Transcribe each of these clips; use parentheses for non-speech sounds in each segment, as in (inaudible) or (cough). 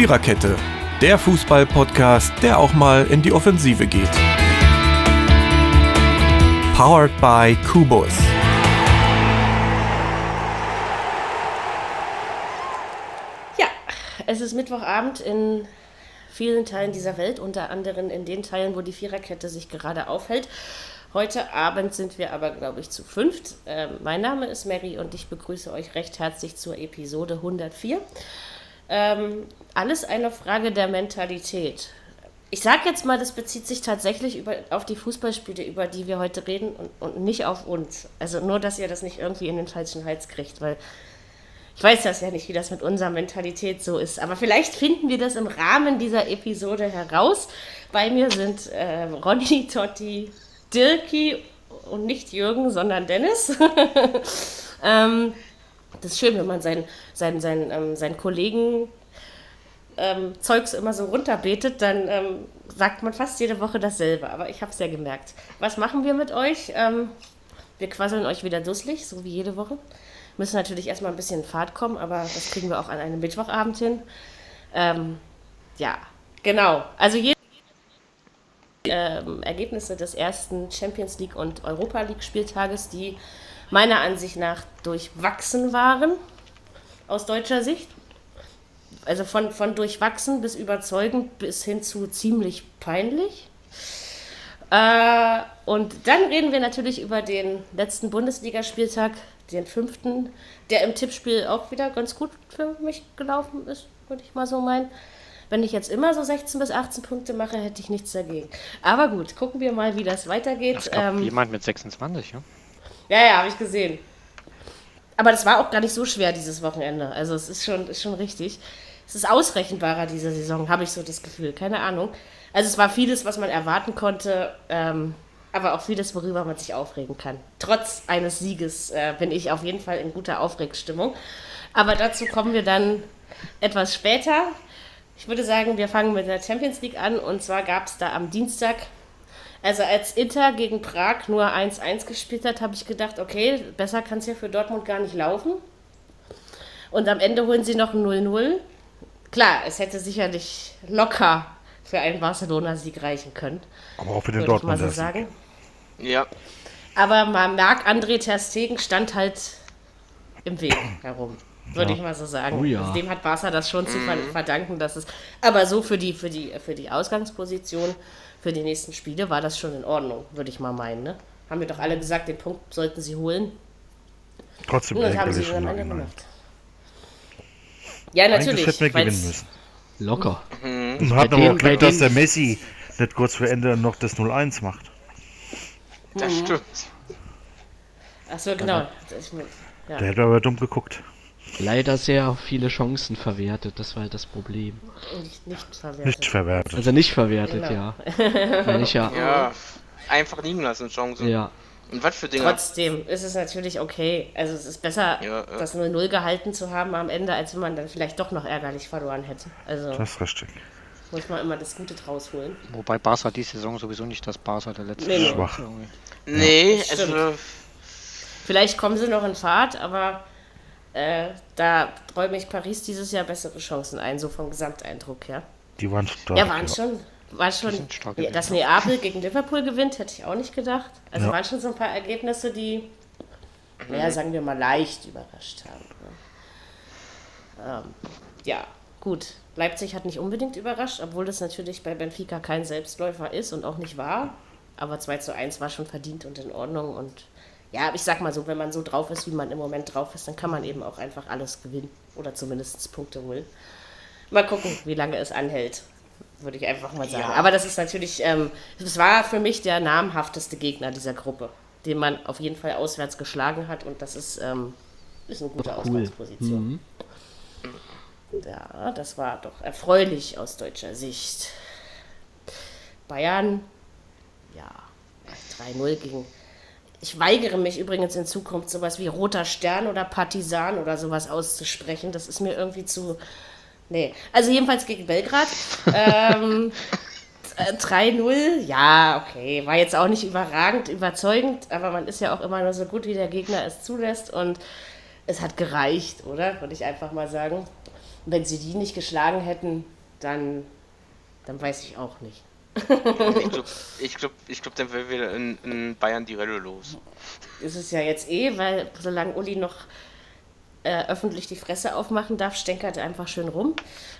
Viererkette, der Fußball-Podcast, der auch mal in die Offensive geht. Powered by Kubus. Ja, es ist Mittwochabend in vielen Teilen dieser Welt, unter anderem in den Teilen, wo die Viererkette sich gerade aufhält. Heute Abend sind wir aber, glaube ich, zu fünft. Ähm, mein Name ist Mary und ich begrüße euch recht herzlich zur Episode 104. Ähm, alles eine Frage der Mentalität. Ich sage jetzt mal, das bezieht sich tatsächlich über, auf die Fußballspiele, über die wir heute reden und, und nicht auf uns. Also nur, dass ihr das nicht irgendwie in den falschen Hals kriegt, weil ich weiß das ja nicht, wie das mit unserer Mentalität so ist. Aber vielleicht finden wir das im Rahmen dieser Episode heraus. Bei mir sind äh, Ronny, Totti, Dirki und nicht Jürgen, sondern Dennis. (laughs) ähm, das ist schön, wenn man seinen, seinen, seinen, ähm, seinen Kollegen ähm, Zeugs immer so runterbetet, dann ähm, sagt man fast jede Woche dasselbe. Aber ich habe es ja gemerkt. Was machen wir mit euch? Ähm, wir quasseln euch wieder dusselig, so wie jede Woche. Müssen natürlich erstmal ein bisschen in Fahrt kommen, aber das kriegen wir auch an einem Mittwochabend hin. Ähm, ja, genau. Also jede ähm, Ergebnisse des ersten Champions League und Europa League Spieltages, die meiner Ansicht nach durchwachsen waren, aus deutscher Sicht. Also von, von durchwachsen bis überzeugend bis hin zu ziemlich peinlich. Äh, und dann reden wir natürlich über den letzten Bundesligaspieltag, den fünften, der im Tippspiel auch wieder ganz gut für mich gelaufen ist, würde ich mal so meinen. Wenn ich jetzt immer so 16 bis 18 Punkte mache, hätte ich nichts dagegen. Aber gut, gucken wir mal, wie das weitergeht. Es gab ähm, jemand mit 26, ja? Ja, ja, habe ich gesehen. Aber das war auch gar nicht so schwer dieses Wochenende. Also es ist schon, ist schon richtig. Es ist ausrechenbarer diese Saison, habe ich so das Gefühl. Keine Ahnung. Also es war vieles, was man erwarten konnte, ähm, aber auch vieles, worüber man sich aufregen kann. Trotz eines Sieges äh, bin ich auf jeden Fall in guter Aufregstimmung. Aber dazu kommen wir dann etwas später. Ich würde sagen, wir fangen mit der Champions League an. Und zwar gab es da am Dienstag also als Inter gegen Prag nur 1-1 gespielt hat, habe ich gedacht, okay, besser kann es ja für Dortmund gar nicht laufen. Und am Ende holen sie noch 0-0. Klar, es hätte sicherlich locker für einen Barcelona-Sieg reichen können. Aber auch für den Dortmund. so sagen. Ja. Aber man merkt, André Ter Stegen stand halt im Weg herum, würde ja. ich mal so sagen. Oh ja. also dem hat Barca das schon mhm. zu verdanken, dass es. Aber so für die, für die, für die Ausgangsposition für die nächsten Spiele war das schon in Ordnung, würde ich mal meinen. Ne? Haben wir doch alle gesagt, den Punkt sollten sie holen. Trotzdem Und das haben sie am Ende gemacht. Ja, natürlich. Hätten wir gewinnen müssen. Locker. Mhm. Und hatten aber auch Glück, dass der Messi nicht kurz vor Ende noch das 0-1 macht. Das mhm. stimmt. Achso, genau. Ja. Der hätte aber dumm geguckt. Leider sehr viele Chancen verwertet, das war halt das Problem. Nicht, nicht verwertet. Nicht verwertet. Also nicht verwertet, genau. ja. ich ja. Ja, einfach liegen lassen, Chancen. Ja. Und was für Dinge? Trotzdem ist es natürlich okay. Also es ist besser, ja, ja. das 0-0 gehalten zu haben am Ende, als wenn man dann vielleicht doch noch ärgerlich verloren hätte. Also das ist richtig. Muss man immer das Gute draus holen. Wobei Barca die Saison sowieso nicht das Barca der letzten nee, Schwach. Nee, ja. also... Vielleicht kommen sie noch in Fahrt, aber äh, da räume ich Paris dieses Jahr bessere Chancen ein, so vom Gesamteindruck her. Die waren stark. Ja, waren schon. War schon ja, dass Neapel gegen Liverpool gewinnt, hätte ich auch nicht gedacht. Also ja. waren schon so ein paar Ergebnisse, die, mhm. ja, sagen wir mal, leicht überrascht haben. Ne? Ähm, ja, gut. Leipzig hat nicht unbedingt überrascht, obwohl das natürlich bei Benfica kein Selbstläufer ist und auch nicht war. Aber 2 zu 1 war schon verdient und in Ordnung und ja, ich sag mal so, wenn man so drauf ist, wie man im Moment drauf ist, dann kann man eben auch einfach alles gewinnen oder zumindest Punkte holen. Mal gucken, wie lange es anhält, würde ich einfach mal sagen. Ja. Aber das ist natürlich, ähm, das war für mich der namhafteste Gegner dieser Gruppe, den man auf jeden Fall auswärts geschlagen hat und das ist, ähm, ist eine gute cool. Ausgangsposition. Mhm. Ja, das war doch erfreulich aus deutscher Sicht. Bayern, ja, 3-0 gegen ich weigere mich übrigens in Zukunft sowas wie Roter Stern oder Partisan oder sowas auszusprechen. Das ist mir irgendwie zu. Nee. Also jedenfalls gegen Belgrad. ähm, (laughs) 3-0, ja, okay. War jetzt auch nicht überragend, überzeugend, aber man ist ja auch immer nur so gut, wie der Gegner es zulässt und es hat gereicht, oder? Würde ich einfach mal sagen. wenn sie die nicht geschlagen hätten, dann, dann weiß ich auch nicht. ich glaube, (laughs) ich glaub, ich glaub, dann wäre wieder in, in, Bayern die Relle los. Ist es ja jetzt eh, weil solange Uli noch äh, öffentlich die Fresse aufmachen darf, stänkert er einfach schön rum.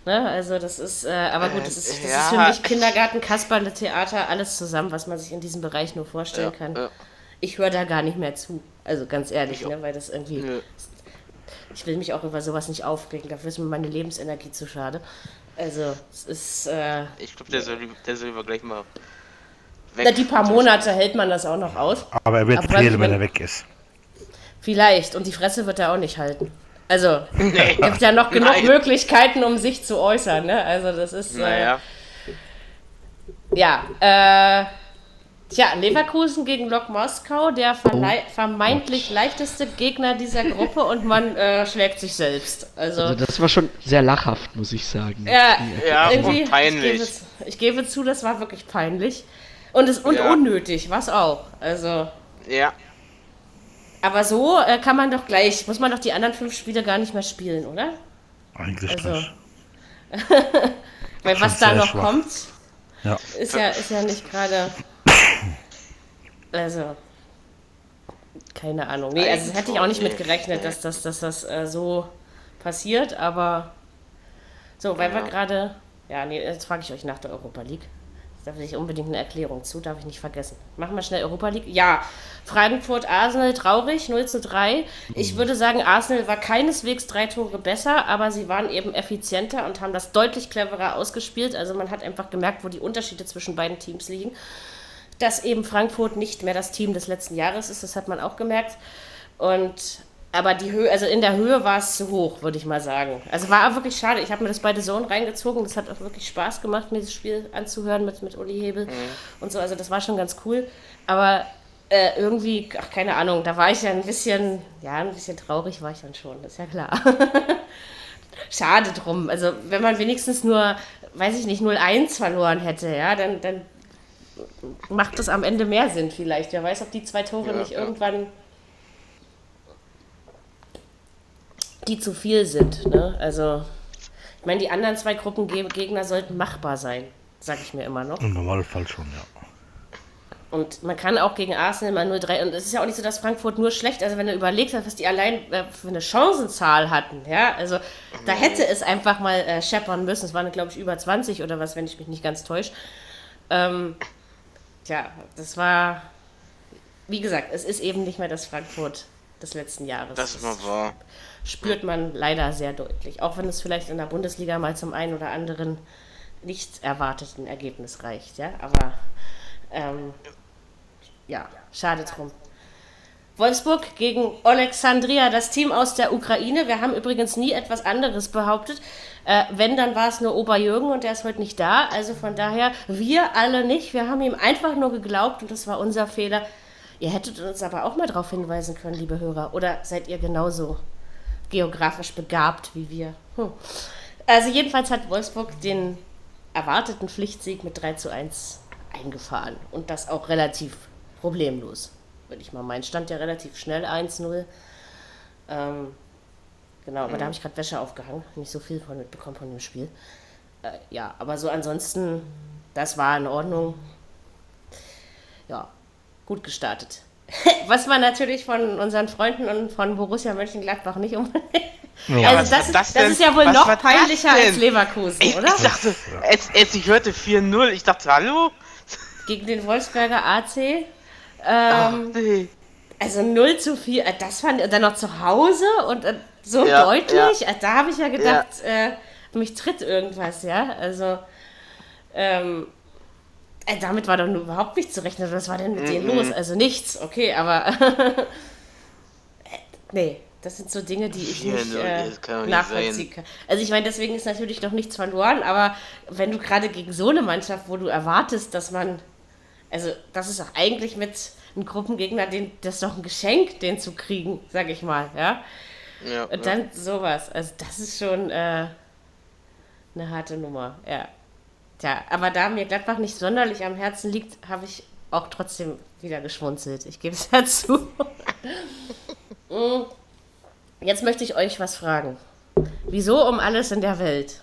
Ne? Also das ist, äh, aber gut, das ist, das ja. ist für mich Kindergarten, Kasperle, Theater, alles zusammen, was man sich in diesem Bereich nur vorstellen ja, kann. Ja. Ich höre da gar nicht mehr zu. Also ganz ehrlich, ne? weil das irgendwie. Ich will mich auch über sowas nicht aufregen, dafür ist mir meine Lebensenergie zu schade. Also, es ist. Äh, ich glaube, der soll, der soll lieber gleich mal. Weg. Na, die paar Monate hält man das auch noch aus. Aber er wird fehlen, wenn er weg ist. Vielleicht. Und die Fresse wird er auch nicht halten. Also, nee. gibt ja noch (laughs) genug Nein. Möglichkeiten, um sich zu äußern. Ne? Also, das ist. Äh, naja. Ja, äh. Tja, Leverkusen gegen Lok Moskau, der vermeintlich leichteste Gegner dieser Gruppe und man äh, schlägt sich selbst. Also, also, das war schon sehr lachhaft, muss ich sagen. Ja, ja irgendwie, peinlich. Ich gebe, ich gebe, zu, das war wirklich peinlich. Und, es, und ja. unnötig, was auch. Also. Ja. Aber so äh, kann man doch gleich, muss man doch die anderen fünf Spiele gar nicht mehr spielen, oder? Eigentlich also, nicht. (laughs) Weil was da noch schwach. kommt, ja. Ist, ja, ist ja nicht gerade. Also. Keine Ahnung. Nee, also hätte ich auch nicht mit gerechnet, dass das, dass das äh, so passiert, aber. So, weil ja. wir gerade. Ja, nee, jetzt frage ich euch nach der Europa League. Da will ich unbedingt eine Erklärung zu, darf ich nicht vergessen. Machen wir schnell Europa League. Ja, Frankfurt, Arsenal, traurig, 0 zu 3. Ich mhm. würde sagen, Arsenal war keineswegs drei Tore besser, aber sie waren eben effizienter und haben das deutlich cleverer ausgespielt. Also man hat einfach gemerkt, wo die Unterschiede zwischen beiden Teams liegen. Dass eben Frankfurt nicht mehr das Team des letzten Jahres ist, das hat man auch gemerkt. Und aber die Höhe, also in der Höhe war es zu hoch, würde ich mal sagen. Also war wirklich schade. Ich habe mir das bei The Zone reingezogen. Das hat auch wirklich Spaß gemacht, mir das Spiel anzuhören mit, mit Uli Hebel mhm. und so. Also das war schon ganz cool. Aber äh, irgendwie, ach, keine Ahnung, da war ich ja ein bisschen, ja, ein bisschen traurig war ich dann schon, das ist ja klar. (laughs) schade drum. Also wenn man wenigstens nur, weiß ich nicht, 0-1 verloren hätte, ja, dann, dann macht das am Ende mehr Sinn vielleicht. Wer weiß, ob die zwei Tore ja, nicht ja. irgendwann die zu viel sind. Ne? Also, ich meine, die anderen zwei Gruppengegner sollten machbar sein, sage ich mir immer noch. Im Normalfall schon, ja. Und man kann auch gegen Arsenal mal 0-3. Und es ist ja auch nicht so, dass Frankfurt nur schlecht, also wenn du überlegst, was die allein äh, für eine Chancenzahl hatten, ja, also da hätte es einfach mal äh, scheppern müssen. Es waren, glaube ich, über 20 oder was, wenn ich mich nicht ganz täusche. Ähm, tja, das war, wie gesagt, es ist eben nicht mehr das Frankfurt des letzten Jahres. Das war wahr spürt man leider sehr deutlich. Auch wenn es vielleicht in der Bundesliga mal zum einen oder anderen nicht erwarteten Ergebnis reicht. Ja? Aber ähm, ja, schade drum. Wolfsburg gegen Alexandria, das Team aus der Ukraine. Wir haben übrigens nie etwas anderes behauptet. Äh, wenn, dann war es nur Oberjürgen und der ist heute nicht da. Also von daher, wir alle nicht. Wir haben ihm einfach nur geglaubt und das war unser Fehler. Ihr hättet uns aber auch mal darauf hinweisen können, liebe Hörer. Oder seid ihr genauso geografisch begabt wie wir. Hm. Also jedenfalls hat Wolfsburg den erwarteten Pflichtsieg mit 3 zu 1 eingefahren. Und das auch relativ problemlos, würde ich mal meinen. Stand ja relativ schnell 1-0. Ähm, genau, aber mhm. da habe ich gerade Wäsche aufgehangen. Nicht so viel von mitbekommen von dem Spiel. Äh, ja, aber so ansonsten, das war in Ordnung. Ja, gut gestartet. Was man natürlich von unseren Freunden und von Borussia Mönchengladbach nicht unbedingt. Ja. Also das, das, das ist ja wohl noch peinlicher als Leverkusen, ich, oder? Ich dachte, als, als ich hörte 4-0, ich dachte, hallo? Gegen den Wolfsberger AC. Ähm, Ach, nee. Also 0 zu 4, äh, das fand dann noch zu Hause und äh, so ja, deutlich. Ja. Äh, da habe ich ja gedacht. Äh, mich tritt irgendwas, ja. Also ähm, äh, damit war doch nur überhaupt nicht zu rechnen. Was war denn mit mm denen los? Also nichts, okay, aber. (laughs) Äh, nee, das sind so Dinge, die ich nicht, äh, nachvollziehen kann. Also ich meine, deswegen ist natürlich noch nichts verloren, aber wenn du gerade gegen so eine Mannschaft, wo du erwartest, dass man. Also, das ist doch eigentlich mit einem Gruppengegner, den, das ist doch ein Geschenk, den zu kriegen, sag ich mal, ja. ja Und dann ja. sowas. Also, das ist schon äh, eine harte Nummer, ja. Tja, aber da mir Gladbach nicht sonderlich am Herzen liegt, habe ich auch trotzdem wieder geschmunzelt. Ich gebe es (laughs) dazu. Mm. Jetzt möchte ich euch was fragen. Wieso um alles in der Welt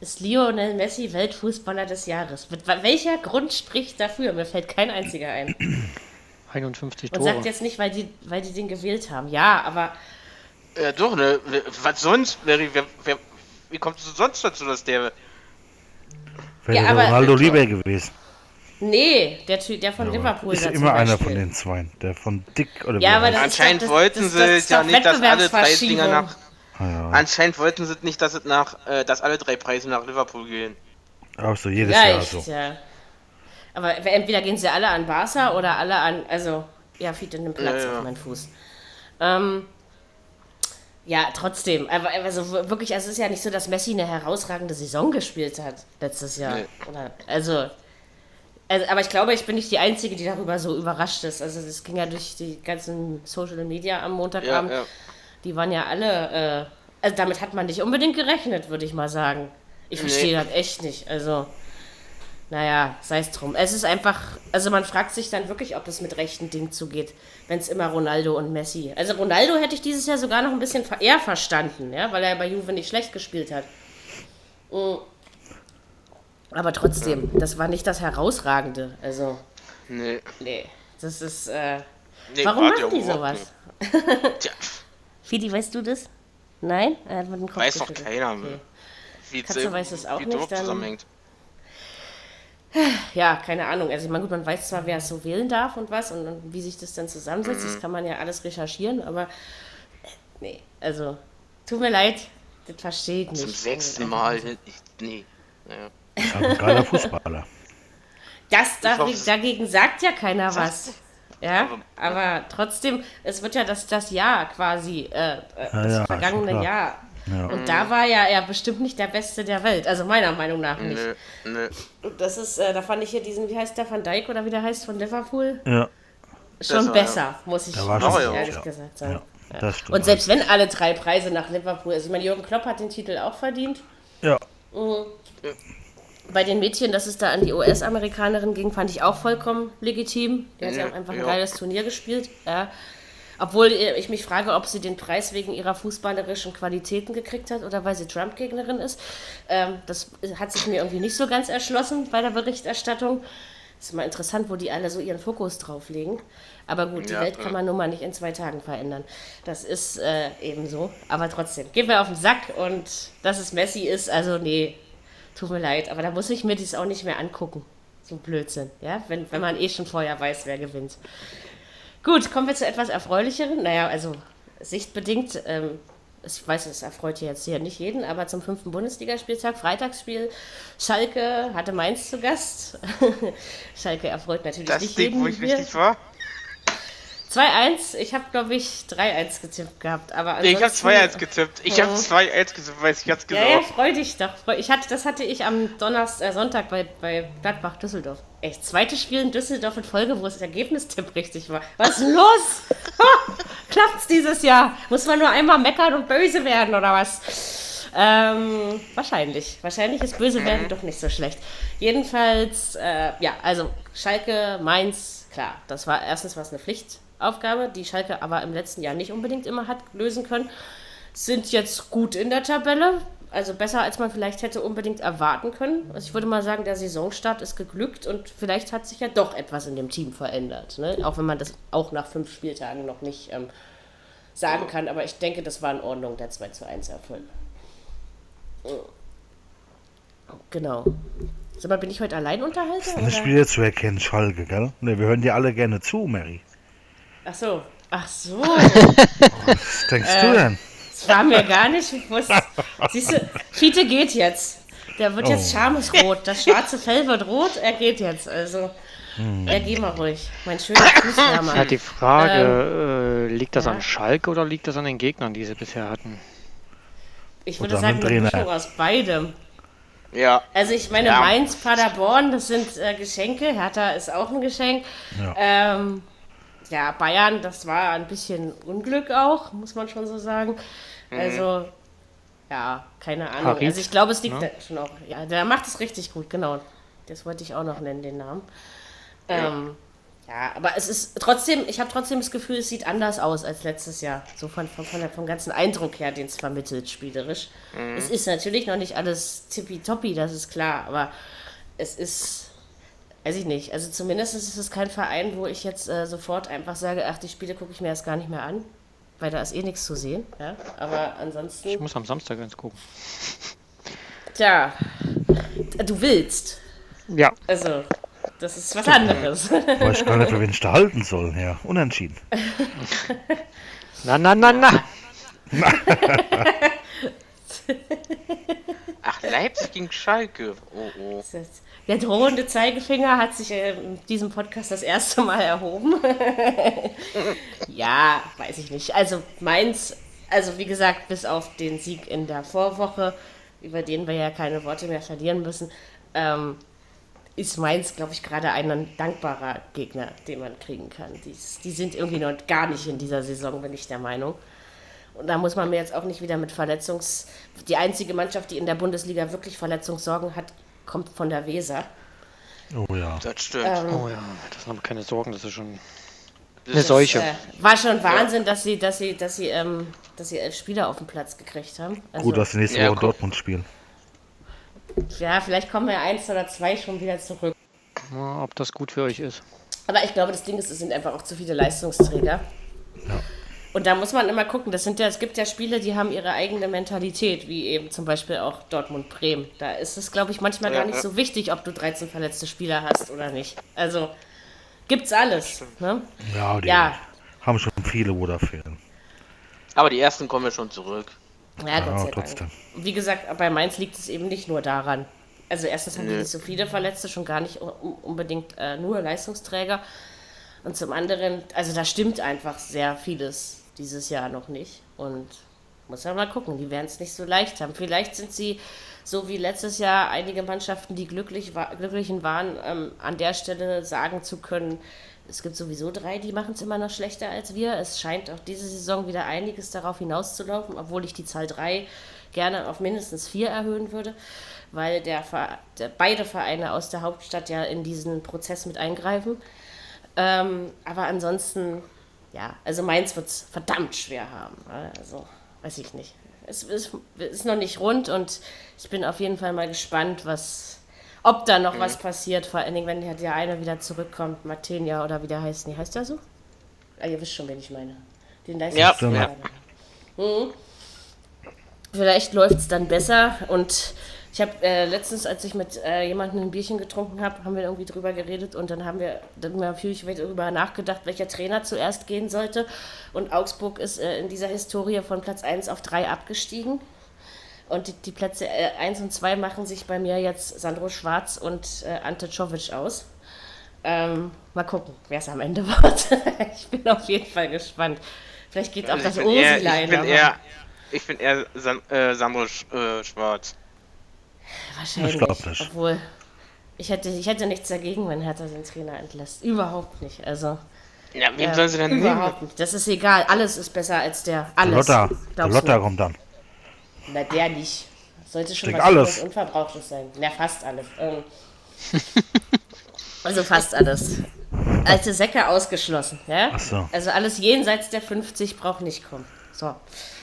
ist Lionel Messi Weltfußballer des Jahres? Mit welcher Grund spricht dafür? Mir fällt kein einziger ein. (clears throat) 51 Und Tore. sagt jetzt nicht, weil die, weil die den gewählt haben. Ja, aber Ja, doch, ne? Was sonst, Mary? Wer, wer, wie kommst du sonst dazu, dass der. Wäre Ja, aber- Ronaldo lieber gewesen. nee, der, Typ- der von Liverpool. Ist immer einer von den zwei. Der von Dick oder Ja, aber er das Anscheinend doch- das- wollten das- sie das es ist ja nicht, dass alle drei Dinger nach. Ah, ja. Anscheinend wollten sie nicht, dass es nach, äh, dass alle drei Preise nach Liverpool gehen. Auch so jedes Jahr Vielleicht, so. ja. Aber entweder gehen sie alle an Barca oder alle an, also, ja, Fiete nimmt Platz Ja, ja. auf meinen Fuß. Ähm, ja, trotzdem. Aber also wirklich, also es ist ja nicht so, dass Messi eine herausragende Saison gespielt hat letztes Jahr. Nee. Also, also, aber ich glaube, ich bin nicht die Einzige, die darüber so überrascht ist. Also das ging ja durch die ganzen Social Media am Ja, Montagabend. ja. Die waren ja alle, äh, also damit hat man nicht unbedingt gerechnet, würde ich mal sagen. Ich Nee. verstehe das echt nicht. Also, naja, sei es drum. Es ist einfach, also man fragt sich dann wirklich, ob es mit rechten Dingen zugeht, wenn es immer Ronaldo und Messi. Also Ronaldo hätte ich dieses Jahr sogar noch ein bisschen eher verstanden, ja, weil er bei Juve nicht schlecht gespielt hat. Mm. Aber trotzdem, das war nicht das Herausragende. Also, Nee. nee, das ist, äh, nee warum war machen die sowas? (laughs) Tja, Fidi, weißt du das? Nein? Er hat mit dem Kopf weiß doch keiner. Okay. Wie Katze weiß es auch wie nicht, dann- zusammenhängt. Ja, keine Ahnung. Also ich meine, gut, man weiß zwar, wer es so wählen darf und was und, und wie sich das dann zusammensetzt, Mhm. das kann man ja alles recherchieren, aber äh, nee, also tut mir leid, das verstehe ich nicht. Zum Also, sechsten Mal. nee. Halt ein geiler Fußballer. Das dagegen, hoffe- dagegen sagt ja keiner was. Ja, Aber- trotzdem, es wird ja das, das Jahr quasi, äh, äh, das ja, vergangene. Jahr. Ja. Und da war ja er bestimmt nicht der Beste der Welt, also meiner Meinung nach nicht. Nö. Und das ist, äh, da fand ich hier diesen, wie heißt der, Van Dijk oder wie der heißt, von Liverpool, Ja, schon Besser, besser, muss ich, muss schon ich ehrlich ja. gesagt sagen. ja, das stimmt. Und selbst wenn alle drei Preise nach Liverpool, also ich meine, Jürgen Klopp hat den Titel auch verdient. ja, Bei den Mädchen, dass es da an die US-Amerikanerin ging, fand ich auch vollkommen legitim. Die hat ja Ja, auch einfach ein ja. geiles Turnier gespielt. Ja. Obwohl ich mich frage, ob sie den Preis wegen ihrer fußballerischen Qualitäten gekriegt hat oder weil sie Trump-Gegnerin ist. Ähm, das hat sich mir irgendwie nicht so ganz erschlossen bei der Berichterstattung. Ist mal interessant, wo die alle so ihren Fokus drauf legen. Aber gut, die Ja, Welt kann man nun mal nicht in zwei Tagen verändern. Das ist äh, eben so. Aber trotzdem, gehen wir auf den Sack und dass es Messi ist, also nee, tut mir leid. Aber da muss ich mir dies auch nicht mehr angucken. So Blödsinn, ja? Wenn, wenn man eh schon vorher weiß, wer gewinnt. Gut, kommen wir zu etwas Erfreulicheren. Naja, also sichtbedingt, ähm, ich weiß, es erfreut jetzt hier nicht jeden, aber zum fünften Bundesligaspieltag, Freitagsspiel, Schalke hatte Mainz zu Gast. (laughs) Schalke erfreut natürlich Das nicht Ding, jeden wo ich hier. richtig war. 2-1, ich habe glaube ich 3-1 getippt gehabt, aber Nee, ich habe ansonsten- 2-1 getippt. Ich habe Mhm. 2-1 getippt, weiß ich ganz genau. Ja, ja, freu dich doch. Ich hatte, das hatte ich am Donnerstag, äh, Sonntag bei, bei Gladbach Düsseldorf. Echt, zweites Spiel in Düsseldorf in Folge, wo das Ergebnistipp richtig war. Was ist los? (laughs) Klappt's dieses Jahr? Muss man nur einmal meckern und böse werden oder was? Ähm, wahrscheinlich. Wahrscheinlich ist böse werden doch nicht so schlecht. Jedenfalls, äh, ja, also Schalke, Mainz, klar, das war erstens was eine Pflichtaufgabe, die Schalke aber im letzten Jahr nicht unbedingt immer hat lösen können sind jetzt gut in der Tabelle. Also besser, als man vielleicht hätte unbedingt erwarten können. Also ich würde mal sagen, der Saisonstart ist geglückt und vielleicht hat sich ja doch etwas in dem Team verändert. Ne? Auch wenn man das auch nach fünf Spieltagen noch nicht ähm, sagen kann. Aber ich denke, das war in Ordnung, der 2 zu 1 Erfolg. Genau. Sag mal, bin ich heute Alleinunterhalter? Eine Oder? Spieler zu erkennen, Schalke, gell? Ne, wir hören dir alle gerne zu, Mary. Ach so. Ach so. (laughs) Was denkst Äh, du denn? Das war mir gar nicht bewusst. Siehst du, Fiete geht jetzt. Der wird jetzt Oh. schamesrot. Das schwarze Fell wird rot, er geht jetzt. Also, Hm. ja, geh mal ruhig. Mein schöner Fußwärmer. Halt die Frage, Ähm, äh, liegt das ja. an Schalke oder liegt das an den Gegnern, die sie bisher hatten? Ich würde Oder sagen, eine. Mischung aus beidem. Ja. Also ich meine, Ja. Mainz, Paderborn, das sind äh, Geschenke. Hertha ist auch ein Geschenk. Ja. Ähm, ja, Bayern, das war ein bisschen Unglück auch, muss man schon so sagen. Also, ja, keine Ahnung. Harit, also ich glaube, es liegt ne? da schon auch. Ja, der macht es richtig gut, genau. Das wollte ich auch noch nennen, den Namen. Ähm, Ja, aber es ist trotzdem, ich habe trotzdem das Gefühl, es sieht anders aus als letztes Jahr. So von, von, von der, vom ganzen Eindruck her, den es vermittelt, spielerisch. Mhm. Es ist natürlich noch nicht alles tippitoppi, das ist klar, aber es ist, weiß ich nicht. Also zumindest ist es kein Verein, wo ich jetzt äh, sofort einfach sage, ach, die Spiele gucke ich mir erst gar nicht mehr an, weil da ist eh nichts zu sehen. Ja? Aber ansonsten. Ich muss am Samstag eins gucken. Tja, du willst. Ja. Also, das ist was anderes. Weiß ich gar nicht, für wen ich da halten soll. Ja, unentschieden. (laughs) na, na, na, na. (laughs) Ach, Leipzig gegen Schalke. Oh, oh. Der drohende Zeigefinger hat sich in diesem Podcast das erste Mal erhoben. (laughs) ja, weiß ich nicht. Also Mainz, also wie gesagt, bis auf den Sieg in der Vorwoche, über den wir ja keine Worte mehr verlieren müssen, ähm, ist Mainz, glaube ich, gerade ein dankbarer Gegner, den man kriegen kann. Die, die sind irgendwie noch gar nicht in dieser Saison, bin ich der Meinung. Und da muss man mir jetzt auch nicht wieder mit Verletzungs... Die einzige Mannschaft, die in der Bundesliga wirklich Verletzungssorgen hat, kommt von der Weser. Oh ja. Das stimmt. Ähm, oh ja, das haben keine Sorgen, das ist schon eine Seuche. Äh, war schon Wahnsinn, ja. dass sie, dass sie, dass sie, ähm, dass sie elf Spieler auf den Platz gekriegt haben. Also, Gut, dass sie nächste ja, Woche Dortmund spielen. Ja, vielleicht kommen ja eins oder zwei schon wieder zurück. Ja, ob das gut für euch ist. Aber ich glaube, das Ding ist, es sind einfach auch zu viele Leistungsträger. Ja. Und da muss man immer gucken, das sind ja, es gibt ja Spiele, die haben ihre eigene Mentalität, wie eben zum Beispiel auch Dortmund-Bremen. Da ist es, glaube ich, manchmal ja, gar nicht ja. so wichtig, ob du 13 verletzte Spieler hast oder nicht. Also gibt's alles. Ne? Ja, die ja. haben schon viele, wo da fehlen. Aber die ersten kommen ja schon zurück. Ja, Gott sei trotzdem. Dank. Wie gesagt, bei Mainz liegt es eben nicht nur daran. Also erstens haben die nicht so viele Verletzte, schon gar nicht unbedingt äh, nur Leistungsträger. Und zum anderen, also da stimmt einfach sehr vieles dieses Jahr noch nicht. Und muss ja mal gucken, die werden es nicht so leicht haben. Vielleicht sind sie so wie letztes Jahr einige Mannschaften, die glücklich war, glücklichen waren, ähm, an der Stelle sagen zu können, es gibt sowieso drei, die machen es immer noch schlechter als wir. Es scheint auch diese Saison wieder einiges darauf hinauszulaufen, obwohl ich die Zahl drei gerne auf mindestens vier erhöhen würde, weil der, der beide Vereine aus der Hauptstadt ja in diesen Prozess mit eingreifen. Ähm, aber ansonsten, ja, also Mainz wird es verdammt schwer haben. Also, weiß ich nicht. Es ist, ist noch nicht rund und ich bin auf jeden Fall mal gespannt, was ob da noch mhm. was passiert, vor allen Dingen, wenn der eine wieder zurückkommt, Martenia oder wie der heißt. Nee, heißt der so? Ah, ihr wisst schon, wen ich meine. Den ja, ja. Mhm. Vielleicht läuft es dann besser und ich habe äh, letztens, als ich mit äh, jemandem ein Bierchen getrunken habe, haben wir irgendwie drüber geredet und dann haben wir dann natürlich darüber nachgedacht, welcher Trainer zuerst gehen sollte. Und Augsburg ist äh, in dieser Historie von Platz 1 auf 3 abgestiegen. Und die, die Plätze 1 äh, und 2 machen sich bei mir jetzt Sandro Schwarz und äh, Ante Czovic aus. Ähm, mal gucken, wer es am Ende (laughs) wird. ich bin auf jeden Fall gespannt. Vielleicht geht also auch das. Ich bin eher, ich bin eher San, äh, Sandro Sch, äh, Schwarz. Wahrscheinlich. Ich nicht. Obwohl, ich hätte, ich hätte nichts dagegen, wenn Hertha den Trainer entlässt. Überhaupt nicht. Also. Ja, wen äh, sollen sie denn überhaupt nehmen? Nicht. Das ist egal. Alles ist besser als der. Alles. Der Lotta, der Lotta kommt dann. Na, der nicht. Sollte schon was alles. Unverbrauchtes sein. Na, fast alles. Ähm. also fast alles. Alte Säcke ausgeschlossen, ja? Ach so. Also alles jenseits der 50 braucht nicht kommen. So.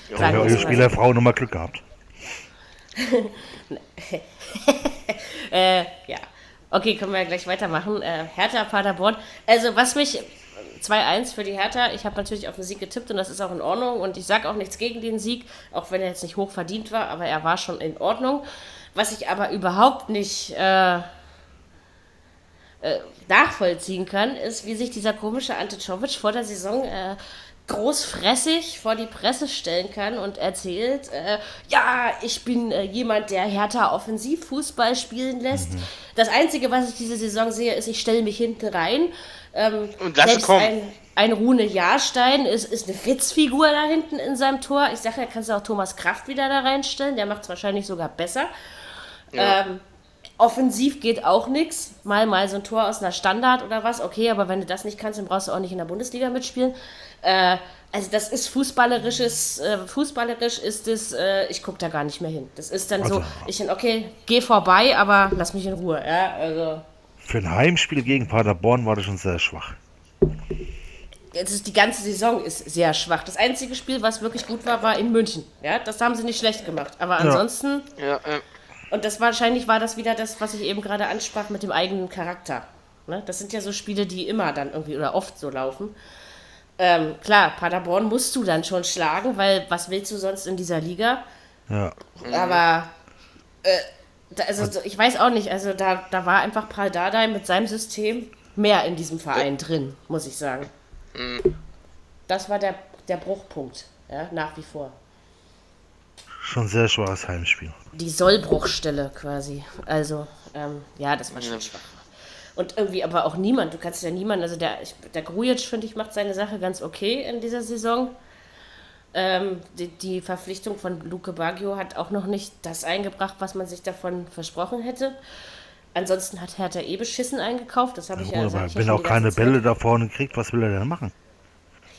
Ja, Spielerfrau nochmal Glück gehabt. (laughs) äh, ja. Okay, können wir gleich weitermachen. Äh, Hertha Paderborn. Also, was mich 2-1 für die Hertha. Ich habe natürlich auf den Sieg getippt und das ist auch in Ordnung. Und ich sage auch nichts gegen den Sieg, auch wenn er jetzt nicht hoch verdient war, aber er war schon in Ordnung. Was ich aber überhaupt nicht äh, äh, nachvollziehen kann, ist, wie sich dieser komische Ante Czovic vor der Saison äh, großfressig vor die Presse stellen kann und erzählt, äh, ja, ich bin äh, jemand, der härter Offensivfußball spielen lässt. Mhm. Das Einzige, was ich diese Saison sehe, ist, ich stelle mich hinten rein. Ähm, und lass kommen. Ein, ein Rune Jahrstein ist, ist eine Witzfigur da hinten in seinem Tor. Ich sage, da kannst du auch Thomas Kraft wieder da reinstellen. Der macht es wahrscheinlich sogar besser. Ja. Ähm, offensiv geht auch nichts. Mal mal so ein Tor aus einer Standard oder was. Okay, aber wenn du das nicht kannst, dann brauchst du auch nicht in der Bundesliga mitspielen. Äh, also das ist fußballerisches, äh, fußballerisch ist es, äh, ich gucke da gar nicht mehr hin. Das ist dann also, so, ich okay, geh vorbei, aber lass mich in Ruhe. Ja, also. Für ein Heimspiel gegen Paderborn war das schon sehr schwach. Jetzt ist die ganze Saison ist sehr schwach. Das einzige Spiel, was wirklich gut war, war in München. Ja, das haben sie nicht schlecht gemacht. Aber ansonsten, Ja, äh, und das wahrscheinlich war das wieder das, was ich eben gerade ansprach mit dem eigenen Charakter. Ne? Das sind ja so Spiele, die immer dann irgendwie oder oft so laufen. Ähm, klar, Paderborn musst du dann schon schlagen, weil was willst du sonst in dieser Liga? Ja. Aber äh, da, also so- ich weiß auch nicht, also da, da war einfach Paul Dardai mit seinem System mehr in diesem Verein drin, muss ich sagen. Das war der, der Bruchpunkt, ja, nach wie vor. Schon sehr schwaches Heimspiel. Die Sollbruchstelle quasi. Also, ähm, ja, das war schon Ja. schwach. Und irgendwie aber auch niemand, du kannst ja niemand, also der, ich, der Grujic, finde ich, macht seine Sache ganz okay in dieser Saison. Ähm, die, die Verpflichtung von Luke Baggio hat auch noch nicht das eingebracht, was man sich davon versprochen hätte. Ansonsten hat Hertha eh beschissen eingekauft, das habe ich ja, ich ja wenn schon er auch keine Zeit. Bälle da vorne kriegt, was will er denn machen?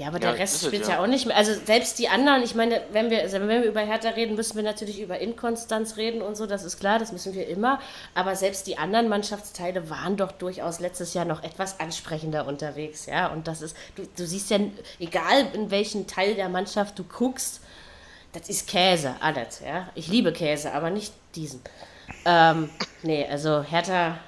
Ja, aber Ja, der Rest ist es, spielt ja. ja auch nicht mehr. Also selbst die anderen, ich meine, wenn wir, also wenn wir über Hertha reden, müssen wir natürlich über Inkonstanz reden und so, das ist klar, das müssen wir immer. Aber selbst die anderen Mannschaftsteile waren doch durchaus letztes Jahr noch etwas ansprechender unterwegs, ja. Und das ist, du, du siehst ja, egal in welchen Teil der Mannschaft du guckst, das ist Käse, alles, ja. Ich liebe Käse, aber nicht diesen. Ähm, nee, also Hertha,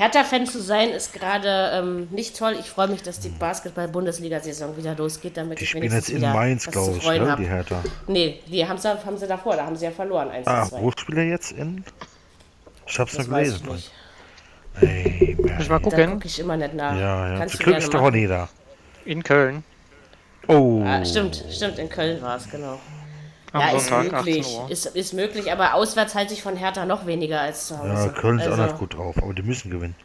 Hertha-Fan zu sein ist gerade ähm, nicht toll. Ich freue mich, dass die Basketball-Bundesliga-Saison wieder losgeht, damit Die ich spielen wenigstens jetzt in Mainz, glaube ich, ne? die Hertha. Nee, die haben sie, haben sie davor, da haben sie ja verloren, 1 Ah, zu 2. wo spielt er jetzt in? Ich hab's Das noch weiß ich gelesen. nicht. Ey, Muss ich mal Da gucken. gucke ich immer nicht nach. Ja, ja. Kannst Zum Glück ist der machen. Ronny da. In Köln. Oh. Ah, stimmt, stimmt, in Köln war es, genau. Am ja, ist Sonntag, möglich, 18 Uhr. ist, ist möglich, aber auswärts halte ich von Hertha noch weniger als zu Hause. Ja, Köln ist also, auch nicht gut drauf, aber die müssen gewinnen.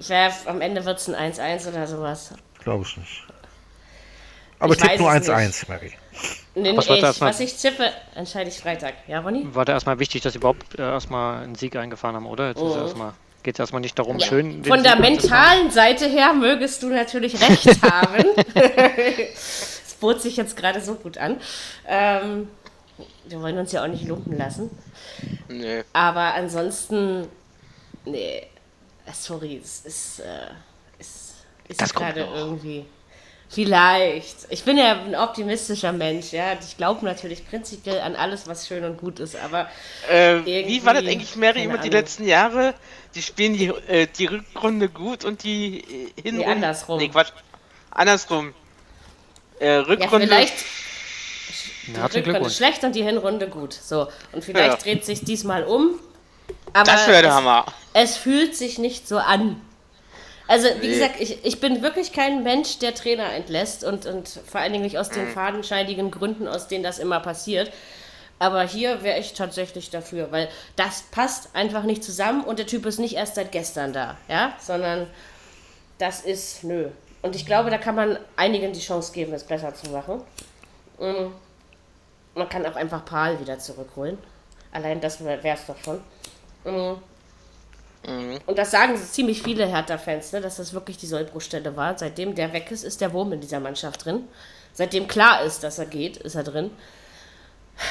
Ja, am Ende wird es ein 1-1 oder sowas. Glaube ich nicht. Aber Ich tipp nur es 1-1, Mary. Nee, Was ich, erstmal- was ich tippe, entscheide ich Freitag. Ja, Ronny? War da erstmal wichtig, dass sie überhaupt äh, erstmal einen Sieg eingefahren haben, oder? Jetzt ist erstmal, geht es erstmal nicht darum, schön. den Von der mentalen Seite her mögest du natürlich recht (laughs) haben. (laughs) Es bot sich jetzt gerade so gut an. Ähm, wir wollen uns ja auch nicht lumpen lassen. nee. Aber ansonsten, nee, äh, sorry, es ist, äh, ist, ist Das gerade irgendwie. Vielleicht. Ich bin ja ein optimistischer Mensch, ja. Ich glaube natürlich prinzipiell an alles, was schön und gut ist, aber Äh, wie war das eigentlich, Mary, immer die letzten Jahre? Die spielen die, äh, die Rückrunde gut und die äh, Hinrunde... andersrum. Nee, Quatsch. Andersrum. Äh, ja, Rückrunde... vielleicht Na, die Rückrunde schlecht und die Hinrunde gut. So. Und vielleicht Ja. dreht sich diesmal um. Aber das wäre der es, Hammer. es fühlt sich nicht so an. Also, wie Nee. gesagt, ich, ich bin wirklich kein Mensch, der Trainer entlässt und, und vor allen Dingen nicht aus den Mhm. fadenscheidigen Gründen, aus denen das immer passiert. Aber hier wäre ich tatsächlich dafür, weil das passt einfach nicht zusammen und der Typ ist nicht erst seit gestern da, ja, sondern das ist nö. Und ich glaube, da kann man einigen die Chance geben, es besser zu machen. Mm. Man kann auch einfach Paul wieder zurückholen. Allein das wäre es doch schon. Mm. Und das sagen ziemlich viele Hertha-Fans, ne, dass das wirklich die Sollbruchstelle war. Seitdem der weg ist, ist der Wurm in dieser Mannschaft drin. Seitdem klar ist, dass er geht, ist er drin.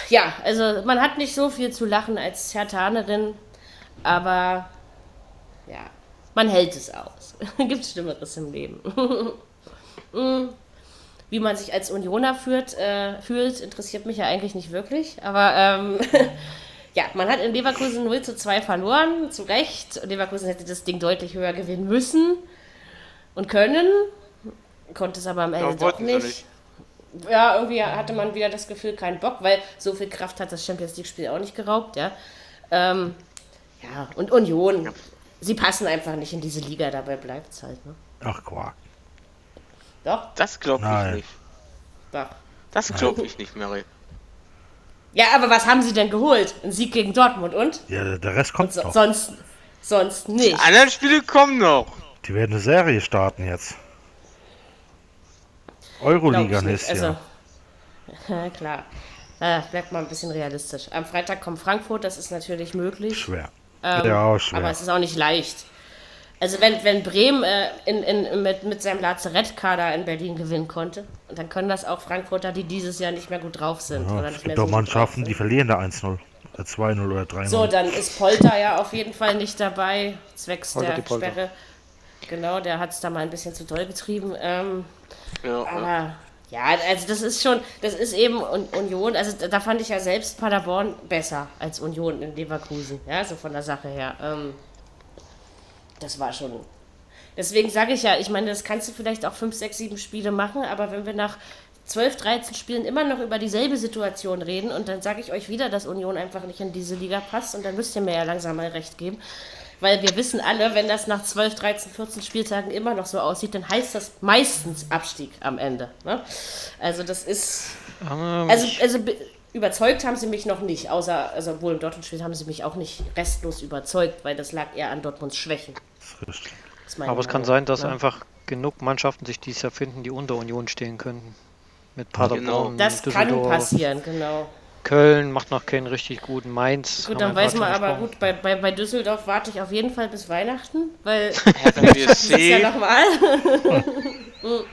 Ja, also man hat nicht so viel zu lachen als Hertanerin, aber ja, man hält es aus. (laughs) Gibt Schlimmeres im Leben. (laughs) Mm. Wie man sich als Unioner führt, äh, fühlt, interessiert mich ja eigentlich nicht wirklich. Aber ähm, (laughs) ja, man hat in Leverkusen 0 zu 2 verloren, zu Recht. Leverkusen hätte das Ding deutlich höher gewinnen müssen und können. Konnte es aber am Ende Ja, doch nicht. nicht. Ja, irgendwie hatte man wieder das Gefühl, keinen Bock, weil so viel Kraft hat das Champions League-Spiel auch nicht geraubt, ja. Ähm, ja, und Union, sie passen einfach nicht in diese Liga, dabei bleibt es halt, ne? Ach, Quark. Doch, Das glaube ich Nein. nicht. doch. Das glaube ich nicht, Mary. Ja, aber was haben sie denn geholt? Ein Sieg gegen Dortmund und? Ja, der Rest kommt so noch. sonst, sonst Die nicht. anderen Spiele kommen noch. Die werden eine Serie starten jetzt. Euroliga nächstes Also, Jahr. (laughs) klar. Äh, bleibt mal ein bisschen realistisch. Am Freitag kommt Frankfurt, das ist natürlich möglich. Schwer. Ähm, ja, schwer. Aber es ist auch nicht leicht. Also wenn, wenn Bremen äh, in, in, mit, mit seinem Lazarettkader in Berlin gewinnen konnte, dann können das auch Frankfurter, die dieses Jahr nicht mehr gut drauf sind. ja, oder es nicht mehr gibt doch so Mannschaften, die verlieren da 1-0. Oder 2-0 oder 3-0. So, dann ist Polter ja auf jeden Fall nicht dabei, zwecks Polter der. Sperre. Genau, der hat es da mal ein bisschen zu doll getrieben. Ähm, Ja, aber ja, also das ist schon, das ist eben Union, also da fand ich ja selbst Paderborn besser als Union in Leverkusen, ja, so von der Sache her. Ähm, das war schon. Deswegen sage ich ja, ich meine, das kannst du vielleicht auch 5, 6, 7 Spiele machen, aber wenn wir nach 12, 13 Spielen immer noch über dieselbe Situation reden und dann sage ich euch wieder, dass Union einfach nicht in diese Liga passt und dann müsst ihr mir ja langsam mal recht geben. Weil wir wissen alle, wenn das nach 12, 13, 14 Spieltagen immer noch so aussieht, dann heißt das meistens Abstieg am Ende. Ne? Also das ist. Ähm, Also, also überzeugt haben sie mich noch nicht, außer, also obwohl im Dortmund-Spiel haben sie mich auch nicht restlos überzeugt, weil das lag eher an Dortmunds Schwächen. aber es kann sein, dass ne? einfach genug Mannschaften sich dieses Jahr finden, die unter Union stehen könnten. Mit Paderborn, Das kann Düsseldorf, passieren, genau. Köln macht noch keinen richtig guten Mainz. Gut, dann wir weiß man aber gut, bei, bei, bei Düsseldorf warte ich auf jeden Fall bis Weihnachten, weil (laughs) Hertha (laughs) das ist ja nochmal. (laughs)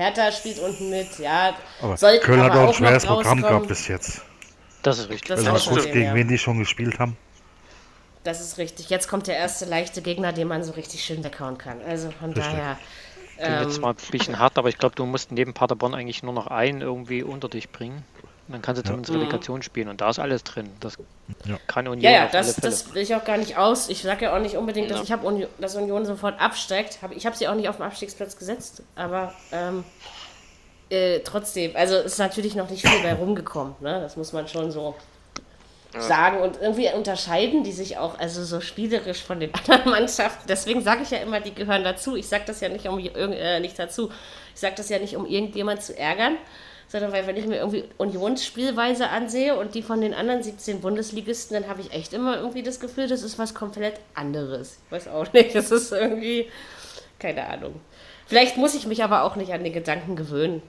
Hertha spielt unten mit, ja. Aber sollten Köln hat aber auch ein auch noch schweres Programm gehabt bis jetzt. Das ist richtig. Das auch guckt, stimmt, gegen ja. wen die schon gespielt haben. Das ist richtig. Jetzt kommt der erste leichte Gegner, den man so richtig schön weghauen kann. Also von Richtig. daher. Klingt jetzt Ähm, mal ein bisschen hart, aber ich glaube, du musst neben Paderborn eigentlich nur noch einen irgendwie unter dich bringen. Und dann kannst du zumindest Relegation spielen und da ist alles drin. Das Ja. kann Union ja, ja, auf alle das, Fälle. das will ich auch gar nicht aus. Ich sage ja auch nicht unbedingt, dass Ja. ich habe Union, dass Union sofort absteigt. Hab, ich habe sie auch nicht auf den Abstiegsplatz gesetzt, aber ähm, äh, trotzdem, also ist natürlich noch nicht viel bei rumgekommen. Ne? Das muss man schon so sagen und irgendwie unterscheiden die sich auch also so spielerisch von den (laughs) anderen Mannschaften. Deswegen sage ich ja immer, die gehören dazu. Ich sage das ja nicht um äh, nicht dazu. Ich sage das ja nicht um irgendjemand zu ärgern, sondern weil wenn ich mir irgendwie Unionsspielweise ansehe und die von den anderen 17 Bundesligisten, dann habe ich echt immer irgendwie das Gefühl, das ist was komplett anderes. Ich weiß auch nicht, das ist irgendwie keine Ahnung. Vielleicht muss ich mich aber auch nicht an den Gedanken gewöhnen.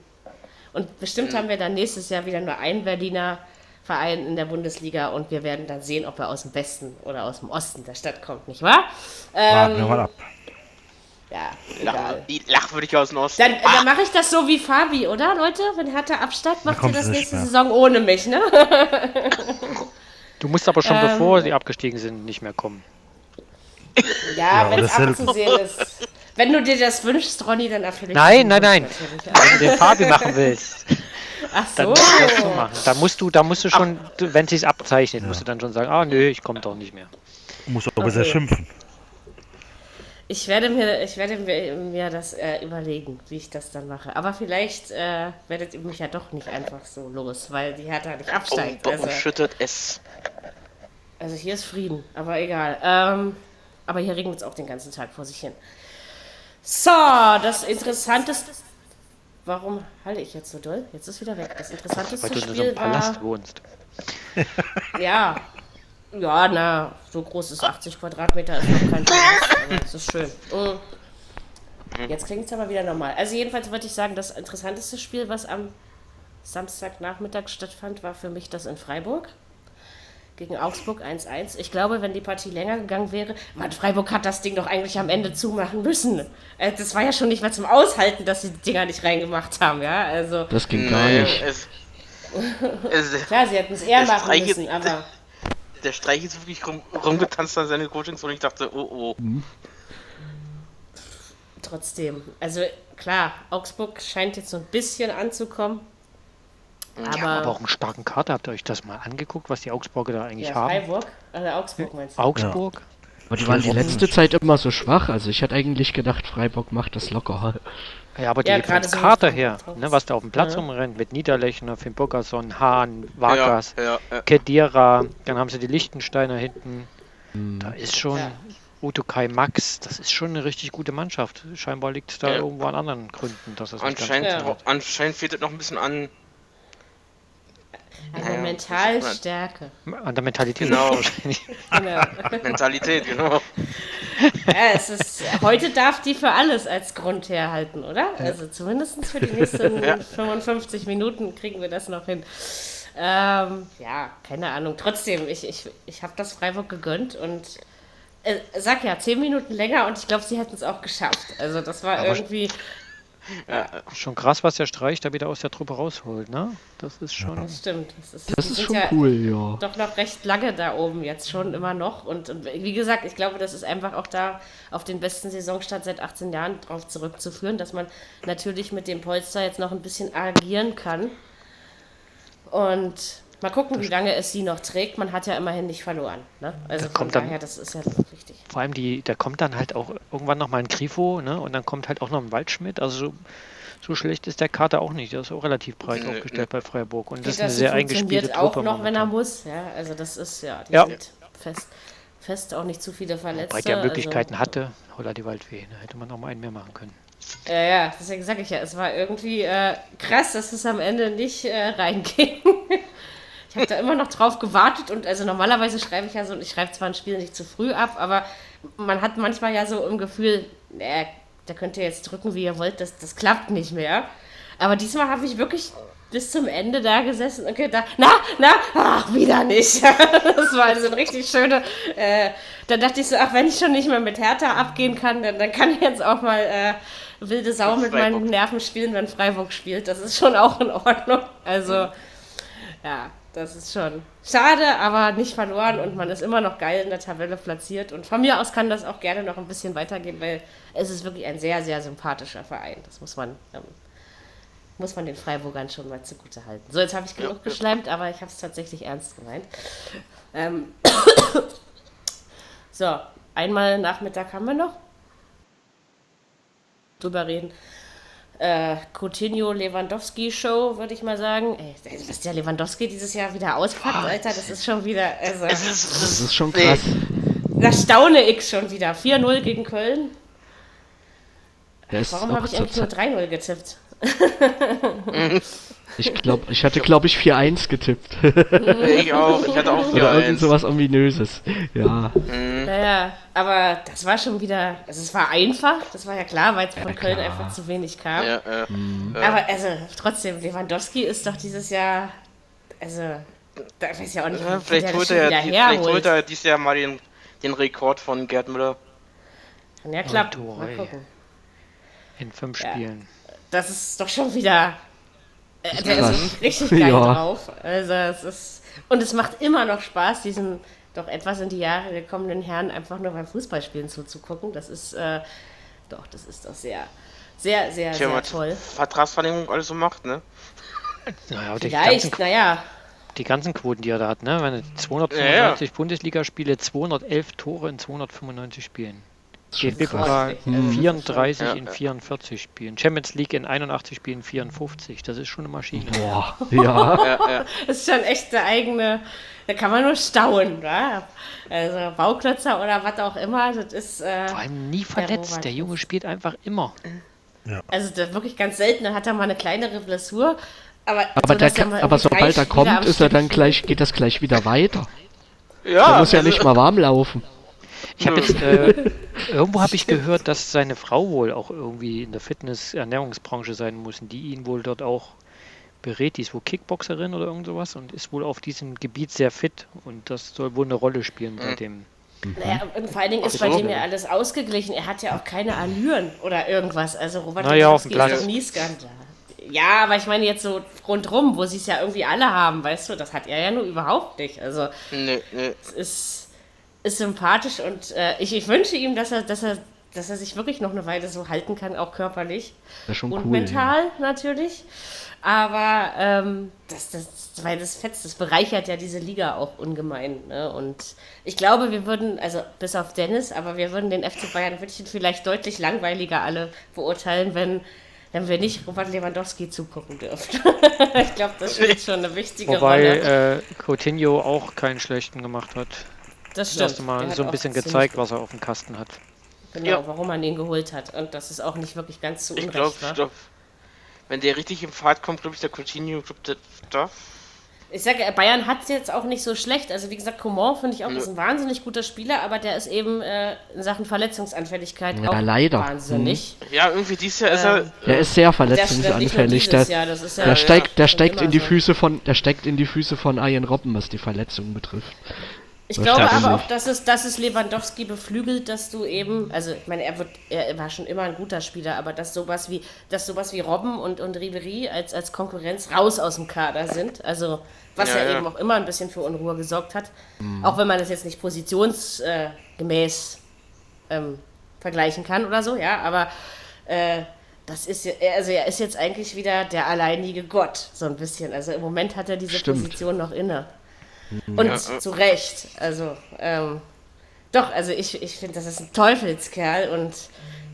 Und bestimmt haben wir dann nächstes Jahr wieder nur einen Berliner Verein in der Bundesliga und wir werden dann sehen, ob er aus dem Westen oder aus dem Osten der Stadt kommt, nicht wahr? Warten wir Ähm, mal ab. Ja, Lach, egal. die lach würde ich aus dem Osten. Dann, dann mache ich das so wie Fabi, oder Leute? Wenn Hertha absteigt, macht ihr das du nächste mehr. Saison ohne mich, ne? (laughs) Du musst aber schon Ähm, bevor sie abgestiegen sind nicht mehr kommen. Ja, aber wenn es abzusehen ist. Wenn du dir das wünschst, Ronny, dann erfülle ich Nein, nein, nein. natürlich. Wenn du den Fabi machen willst, (laughs) Ach dann so. musst du das so machen. Da musst du, da musst du schon, du- wenn es sich abzeichnet, musst du dann schon sagen, ah nö, ich komme doch nicht mehr. Muss aber sehr Okay. schimpfen. Ich werde mir, ich werde mir, mir das äh, überlegen, wie ich das dann mache. Aber vielleicht äh, werdet ihr mich ja doch nicht einfach so los, weil die Hertha nicht absteigt. und, Also, und schüttet es. also hier ist Frieden, aber egal. Ähm, aber hier regnet es auch den ganzen Tag vor sich hin. So, das Interessanteste. Warum halte ich jetzt so doll? Jetzt ist wieder weg. Das interessanteste Weil du in so einem Palast war. wohnst. Ja. (laughs) Ja, na, so groß ist 80 Quadratmeter, ist noch kein aber das ist schön. Mm. Jetzt klingt es aber wieder normal. Also jedenfalls wollte ich sagen, das interessanteste Spiel, was am Samstagnachmittag stattfand, war für mich das in Freiburg. Gegen Augsburg 1-1. Ich glaube, wenn die Partie länger gegangen wäre, man, Freiburg hat das Ding doch eigentlich am Ende zumachen müssen. Äh, das war ja schon nicht mehr zum Aushalten, dass sie die Dinger nicht reingemacht haben, ja. Also, Das ging gar nicht. Es, es, klar, sie hätten es eher machen müssen, aber. Der Streich ist wirklich rum, rumgetanzt an seine Coachings und ich dachte, oh oh. trotzdem. Also klar, Augsburg scheint jetzt so ein bisschen anzukommen. Aber, Ja, aber auch einen starken Kader. Habt ihr euch das mal angeguckt, was die Augsburger da eigentlich ja, haben? Freiburg, also Augsburg meinst du? Augsburg? Aber die waren die letzte Zeit immer so schwach. Also ich hätte eigentlich gedacht, Freiburg macht das locker. Ja, aber die Ja, vom mit her, ne, was da auf dem Platz Ja. rumrennt, mit Niederlechner, Finn Burgerson, Hahn, Vargas, Ja, ja, ja. Kedira, dann haben sie die Lichtensteiner hinten. Da ist schon Ja. Uto Kai Max, das ist schon eine richtig gute Mannschaft. Scheinbar liegt es da Ja. irgendwo an anderen Gründen, dass das nicht ganz Anscheinend, Ja. anscheinend fehlt es noch ein bisschen an, Eine Naja, Mentalstärke. an der Mentalität. Genau. (laughs) wahrscheinlich. Genau. (laughs) Mentalität, genau. ja, es ist, heute darf die für alles als Grund herhalten, oder? Also zumindest für die nächsten 55 Minuten kriegen wir das noch hin. Ähm, ja, keine Ahnung. Trotzdem, ich, ich, ich habe das Freiburg gegönnt und äh, sag ja, 10 Minuten länger und ich glaube, sie hätten es auch geschafft. Also das war Aber- irgendwie. Ja. Schon krass, was der Streich da wieder aus der Truppe rausholt, ne? Das ist schon. Das stimmt. Das ist, das ist schon ja cool, ja. Doch noch recht lange da oben, jetzt schon immer noch. Und, und, wie gesagt, ich glaube, das ist einfach auch da auf den besten Saisonstart seit 18 Jahren drauf zurückzuführen, dass man natürlich mit dem Polster jetzt noch ein bisschen agieren kann. Und Mal gucken, wie lange es sie noch trägt. Man hat ja immerhin nicht verloren. Ne? Also da kommt daher, dann, das ist ja wichtig. Vor allem, die, da kommt dann halt auch irgendwann noch mal ein Grifo ne? und dann kommt halt auch noch ein Waldschmidt. Also so, so schlecht ist der Kater auch nicht. Der ist auch relativ breit nee, aufgestellt nee. bei Freiburg. Und das, das ist eine sehr eingespielte auch Truppe noch, momentan. wenn er muss. Ja, also das ist ja, die ja. sind fest, fest auch nicht zu viele Verletzte. Weil der Möglichkeiten also, hatte, holla die Waldfee. Da hätte man noch mal einen mehr machen können. Ja, ja, deswegen sage ich ja, es war irgendwie äh, krass, dass es am Ende nicht äh, reinging. (laughs) Ich habe da immer noch drauf gewartet und also normalerweise schreibe ich ja so, ich schreibe zwar ein Spiel nicht zu früh ab, aber man hat manchmal ja so im Gefühl, äh, da könnt ihr jetzt drücken, wie ihr wollt, das, das klappt nicht mehr. Aber diesmal habe ich wirklich bis zum Ende da gesessen und gedacht, na, na, ach, wieder nicht. (laughs) das war also ein richtig schöne. Äh, da dachte ich so, ach, wenn ich schon nicht mehr mit Hertha abgehen kann, dann, dann kann ich jetzt auch mal äh, wilde Sau mit meinen Nerven spielen, wenn Freiburg spielt. Das ist schon auch in Ordnung. Also, ja, das ist schon schade, aber nicht verloren und man ist immer noch geil in der Tabelle platziert. Und von mir aus kann das auch gerne noch ein bisschen weitergehen, weil es ist wirklich ein sehr, sehr sympathischer Verein. Das muss man, ähm, muss man den Freiburgern schon mal zugute halten. So, jetzt habe ich genug ja, geschleimt, aber ich habe es tatsächlich ernst gemeint. Ähm (coughs) so, einmal Nachmittag haben wir noch. Drüber reden äh, Coutinho Lewandowski Show, würde ich mal sagen. Ey, was der Lewandowski dieses Jahr wieder auspackt, oh, Alter, das ist schon wieder. Also, das, ist, das ist schon krass. Da staune ich schon wieder. 4-0 gegen Köln. Warum habe ich eigentlich nur 3-0 getippt? (laughs) (laughs) Ich glaube, ich hatte glaube ich 4-1 getippt. ich auch, ich hatte auch 4-1. (laughs) Oder irgend sowas ominöses. Ja. Mhm. Naja, aber das war schon wieder, also es war einfach, das war ja klar, weil es von ja, Köln klar. einfach zu wenig kam. Ja, ja. Mhm. Aber also trotzdem, Lewandowski ist doch dieses Jahr, also, da weiß ich auch nicht, ja, vielleicht, holt er, die, vielleicht holt er dieses Jahr mal den, den Rekord von Gerd Müller. Ja, klappt. Mal gucken. In fünf Spielen. Das ist doch schon wieder äh, der ist richtig geil ja. drauf. Also es ist. Und es macht immer noch Spaß, diesem doch etwas in die Jahre gekommenen Herrn einfach nur beim Fußballspielen zuzugucken. Das ist äh, doch, das ist doch sehr, sehr, sehr, Tja, sehr toll. Vertragsverlängerung alles so macht, ne? Naja, Vielleicht, naja. Die ganzen Quoten, die er da hat, ne? Wenn 295 ja, ja. Bundesligaspiele, 211 Tore in 295 Spielen. DFB-Pokal 34 ja, in 44 Spielen. Champions League in 81 Spielen 54. Das ist schon eine Maschine. Boah, ja. (laughs) das ist schon echt eine eigene. Da kann man nur staunen, wa? Also Bauklötzer oder was auch immer. Das ist. Äh, Vor allem nie verletzt. Der, der Junge spielt einfach immer. Ja. Also wirklich ganz selten. Da hat er mal eine kleinere Blessur. Aber, aber, so, kann, aber sobald er kommt, ist er dann gleich, geht das gleich wieder weiter. Ja. Er muss ja also, nicht mal warm laufen. Ich habe jetzt, äh, (laughs) irgendwo habe ich gehört, dass seine Frau wohl auch irgendwie in der Fitness-Ernährungsbranche sein muss, die ihn wohl dort auch berät. Die ist wohl Kickboxerin oder irgend sowas und ist wohl auf diesem Gebiet sehr fit und das soll wohl eine Rolle spielen bei dem. Naja, und vor allen Dingen ist bei dem ja alles ausgeglichen. Er hat ja auch keine Allüren oder irgendwas. Also Robert naja, auf dem Platz. nie Skandal. Ja, aber ich meine jetzt so rundrum, wo sie es ja irgendwie alle haben, weißt du, das hat er ja nur überhaupt nicht. Also, nee, nee. es ist ist sympathisch und äh, ich, ich wünsche ihm, dass er, dass er, dass er sich wirklich noch eine Weile so halten kann, auch körperlich und cool, mental ja. natürlich. Aber ähm, das, das, weil das fetzt, das bereichert ja diese Liga auch ungemein. Ne? Und ich glaube, wir würden, also bis auf Dennis, aber wir würden den FC Bayern München vielleicht deutlich langweiliger alle beurteilen, wenn, wenn wir nicht Robert Lewandowski zugucken dürfen. (laughs) ich glaube, das spielt schon eine wichtige Wobei, Rolle. Wobei äh, Coutinho auch keinen schlechten gemacht hat. Das stimmt. Das erste Mal so ein bisschen gezeigt, was er auf dem Kasten hat. Genau, ja. warum man ihn geholt hat. Und das ist auch nicht wirklich ganz zu Unrecht. Ich glaube, glaub, wenn der richtig im Fahrt kommt, glaube ich, der Coutinho, Club der darf. Ich sage, Bayern hat es jetzt auch nicht so schlecht. Also wie gesagt, Coman finde ich auch, ja. ist ein wahnsinnig guter Spieler, aber der ist eben äh, in Sachen Verletzungsanfälligkeit ja, auch leider. wahnsinnig. Mhm. Ja, irgendwie dieses Jahr ist er. Ähm, der ist sehr verletzungsanfällig. Der, der, ja, der, steigt, der steigt in die so. Füße von, der steckt in die Füße von Ian Robben, was die Verletzungen betrifft. Ich glaube aber auch, dass es, dass es Lewandowski beflügelt, dass du eben, also ich meine, er wird, er war schon immer ein guter Spieler, aber dass sowas wie, dass sowas wie Robben und, und Ribery als, als Konkurrenz raus aus dem Kader sind. Also was ja, ja, ja. eben auch immer ein bisschen für Unruhe gesorgt hat. Mhm. Auch wenn man das jetzt nicht positionsgemäß ähm, vergleichen kann oder so, ja, aber äh, das ist also er ist jetzt eigentlich wieder der alleinige Gott, so ein bisschen. Also im Moment hat er diese Stimmt. Position noch inne. Mhm. Und ja. zu Recht. Also, ähm, doch, also ich, ich finde, das ist ein Teufelskerl und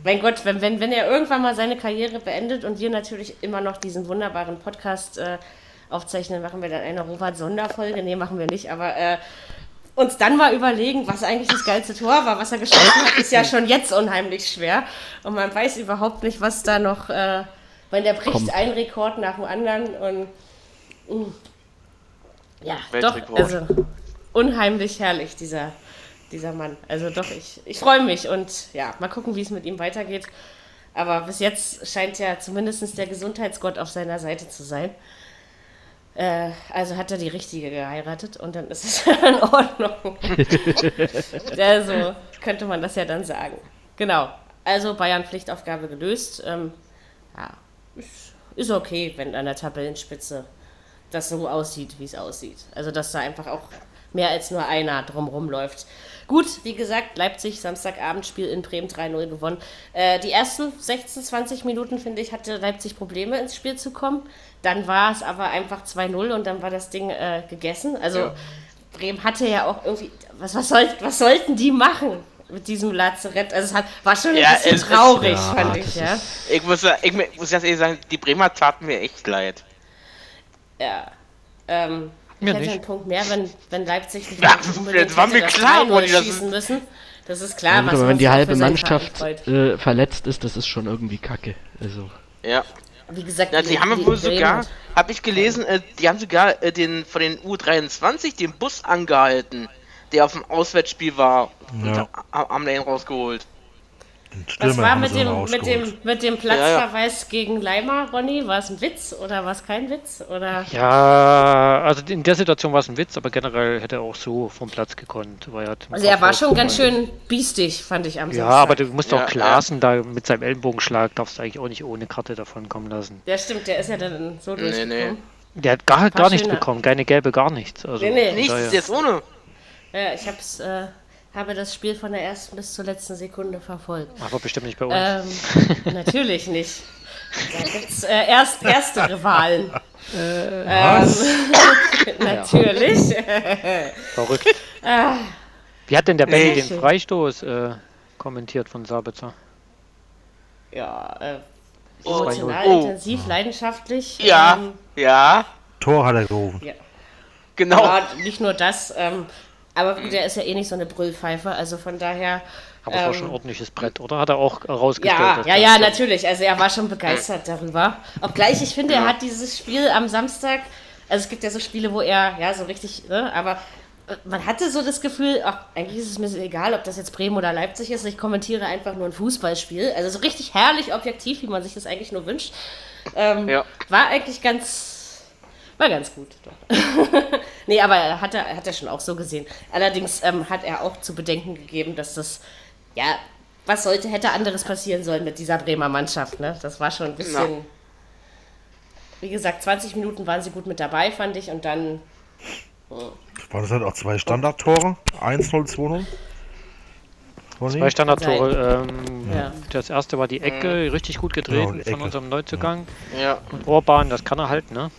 mein Gott, wenn, wenn, wenn er irgendwann mal seine Karriere beendet und wir natürlich immer noch diesen wunderbaren Podcast äh, aufzeichnen, machen wir dann eine Robert-Sonderfolge. Nee, machen wir nicht, aber äh, uns dann mal überlegen, was eigentlich das geilste Tor war, was er geschossen hat, ist ja schon jetzt unheimlich schwer. Und man weiß überhaupt nicht, was da noch, äh, weil der bricht Komm. ein Rekord nach dem anderen und mh. Ja, doch, also unheimlich herrlich, dieser, dieser Mann. Also doch, ich, ich freue mich und ja, mal gucken, wie es mit ihm weitergeht. Aber bis jetzt scheint ja zumindest der Gesundheitsgott auf seiner Seite zu sein. Äh, also hat er die richtige geheiratet und dann ist es (laughs) in Ordnung. (laughs) also könnte man das ja dann sagen. Genau. Also Bayern Pflichtaufgabe gelöst. Ähm, ja, ist, ist okay, wenn an der Tabellenspitze das so aussieht, wie es aussieht. Also dass da einfach auch mehr als nur einer drumrum läuft. Gut, wie gesagt, Leipzig, Samstagabendspiel in Bremen 3-0 gewonnen. Äh, die ersten 16, 20 Minuten, finde ich, hatte Leipzig Probleme ins Spiel zu kommen. Dann war es aber einfach 2-0 und dann war das Ding äh, gegessen. Also ja. Bremen hatte ja auch irgendwie, was, was, soll, was sollten die machen? mit diesem Lazarett. Also es hat, war schon ein ja, bisschen traurig, ist, fand ich, ja. Ich muss, ich muss ganz ehrlich sagen, die Bremer taten mir echt leid. Ja. Ähm, mir hätte nicht. einen Punkt mehr, wenn, wenn Leipzig nicht ja, unbedingt war mir klar, wo die das schießen müssen. Das ist klar. Ja, aber wenn die halbe Mannschaft äh, verletzt ist, das ist schon irgendwie kacke. Also. Ja. Wie gesagt, ja, die, die haben wohl sogar, habe ich gelesen, äh, die haben sogar äh, den von den U23 den Bus angehalten, der auf dem Auswärtsspiel war ja. und haben den rausgeholt. Was war mit dem, mit, dem, mit dem Platzverweis ja, ja. gegen Leimer, Ronny? War es ein Witz oder war es kein Witz? Oder? Ja, also in der Situation war es ein Witz, aber generell hätte er auch so vom Platz gekonnt. Weil er also er war schon ganz schön biestig, fand ich am Ja, Samstag. aber du musst ja, auch Klaassen da mit seinem Ellenbogenschlag, darfst du eigentlich auch nicht ohne Karte davon kommen lassen. Der stimmt, der ist ja dann so nee, nee. Der hat gar, gar nichts bekommen, keine gelbe, gar nichts. Also nee, nee. Nichts, jetzt ohne. Ja, ich hab's... Äh, habe das Spiel von der ersten bis zur letzten Sekunde verfolgt. Aber bestimmt nicht bei uns. Ähm, (laughs) natürlich nicht. Da gibt es äh, erst erste Rivalen. Äh, ähm, (laughs) natürlich. Verrückt. Ah. Wie hat denn der Benny den Freistoß äh, kommentiert von Sabitzer? Ja, äh, emotional, oh. intensiv, leidenschaftlich. Ja, ähm, ja. Tor hat er gerufen. Ja. Genau. Aber nicht nur das. Ähm, aber der ist ja eh nicht so eine Brüllpfeife, also von daher. Aber es ähm, war schon ein ordentliches Brett, oder? Hat er auch rausgestellt? Ja, ja, ja, natürlich. Also er war schon begeistert darüber. Obgleich, ich finde, er hat dieses Spiel am Samstag, also es gibt ja so Spiele, wo er, ja, so richtig, ne, aber äh, man hatte so das Gefühl, ach, eigentlich ist es mir egal, ob das jetzt Bremen oder Leipzig ist. Ich kommentiere einfach nur ein Fußballspiel. Also so richtig herrlich objektiv, wie man sich das eigentlich nur wünscht. Ähm, ja. War eigentlich ganz war ganz gut. (laughs) nee, aber hat er, hat er schon auch so gesehen. Allerdings ähm, hat er auch zu bedenken gegeben, dass das, ja, was sollte, hätte anderes passieren sollen mit dieser Bremer Mannschaft. Ne? Das war schon ein bisschen. Ja. Wie gesagt, 20 Minuten waren sie gut mit dabei, fand ich, und dann. Hm. Waren das halt auch zwei Standardtore? 1-0, 2-0? Zwei Standardtore. Ähm, ja. Das erste war die Ecke, mhm. richtig gut gedreht genau, von unserem Neuzugang. Ja. Und Orban, das kann er halt, ne?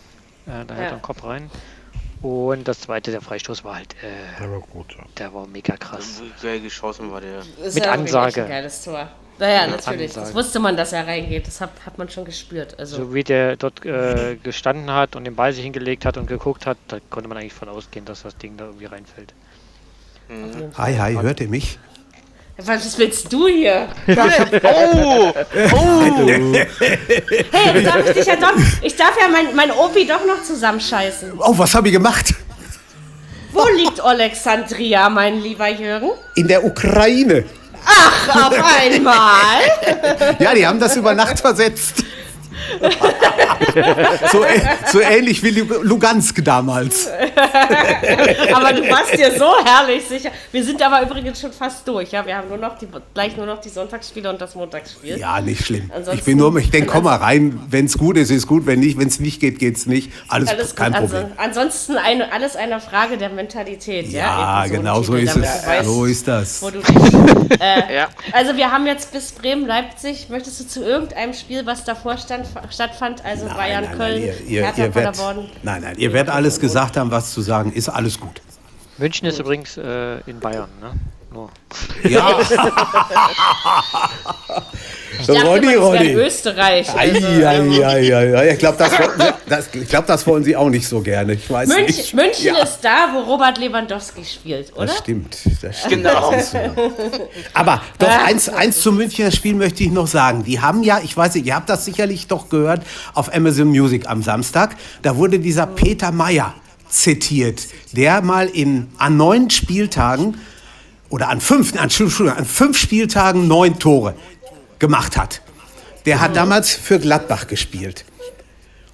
Äh, da ja. hält er den Kopf rein. Und das zweite, der Freistoß war halt. Äh, der war gut, ja. Der war mega krass. Geil geschossen war der. Das Mit Ansage. Ein geiles Tor. Naja, Mit natürlich. Ansage. Das wusste man, dass er reingeht. Das hat, hat man schon gespürt. Also. So wie der dort äh, gestanden hat und den Ball sich hingelegt hat und geguckt hat, da konnte man eigentlich von ausgehen, dass das Ding da irgendwie reinfällt. Mhm. Hi, hi, hört ihr mich? Was willst du hier? oh! Oh! hey, darf ich dich ja doch. Ich darf ja mein, mein Opi doch noch zusammenscheißen. Oh, was habe ich gemacht? Wo liegt Alexandria, mein lieber Jürgen? In der Ukraine. Ach, auf einmal. ja, die haben das über Nacht versetzt. So, so, ähnlich wie Lugansk damals. (laughs) aber du warst dir so herrlich sicher. Wir sind aber übrigens schon fast durch. Ja? Wir haben nur noch die, gleich nur noch die Sonntagsspiele und das Montagsspiel. Ja, nicht schlimm. Ansonsten, ich bin nur, ich denke, komm mal rein. Wenn es gut ist, ist gut. Wenn nicht, wenn es nicht geht, geht es nicht. Alles, alles kein gut. Problem. Also, ansonsten eine, alles eine Frage der Mentalität. Ja, ja genau so ist es. Weißt, so ist das. äh, (laughs) ja. Also wir haben jetzt bis Bremen-Leipzig. Möchtest du zu irgendeinem Spiel, was davor stand, stattfand, also nein, Bayern, nein, Köln, nein, ihr, ihr, ihr werdet, Nein, nein, ihr werdet alles gesagt haben, was zu sagen ist. Alles gut. München ist übrigens äh, in Bayern, ne? Nur. Ja. (laughs) ich dachte, Ronny, Ronny. Österreich. Ei, ei, ei, ei, Ich glaube, das, das, glaub, das wollen Sie auch nicht so gerne. Ich weiß München, nicht. München ja. ist da, wo Robert Lewandowski spielt, oder? Das stimmt. Das stimmt. Genau. Das so. Aber doch eins, eins zum Münchner Spiel möchte ich noch sagen. Die haben ja, ich weiß nicht, ihr habt das sicherlich doch gehört auf Amazon Music am Samstag. Da wurde dieser Peter Meyer zitiert, der mal in, an neun Spieltagen oder an fünf, an, an fünf Spieltagen neun Tore gemacht hat. Der hat damals für Gladbach gespielt.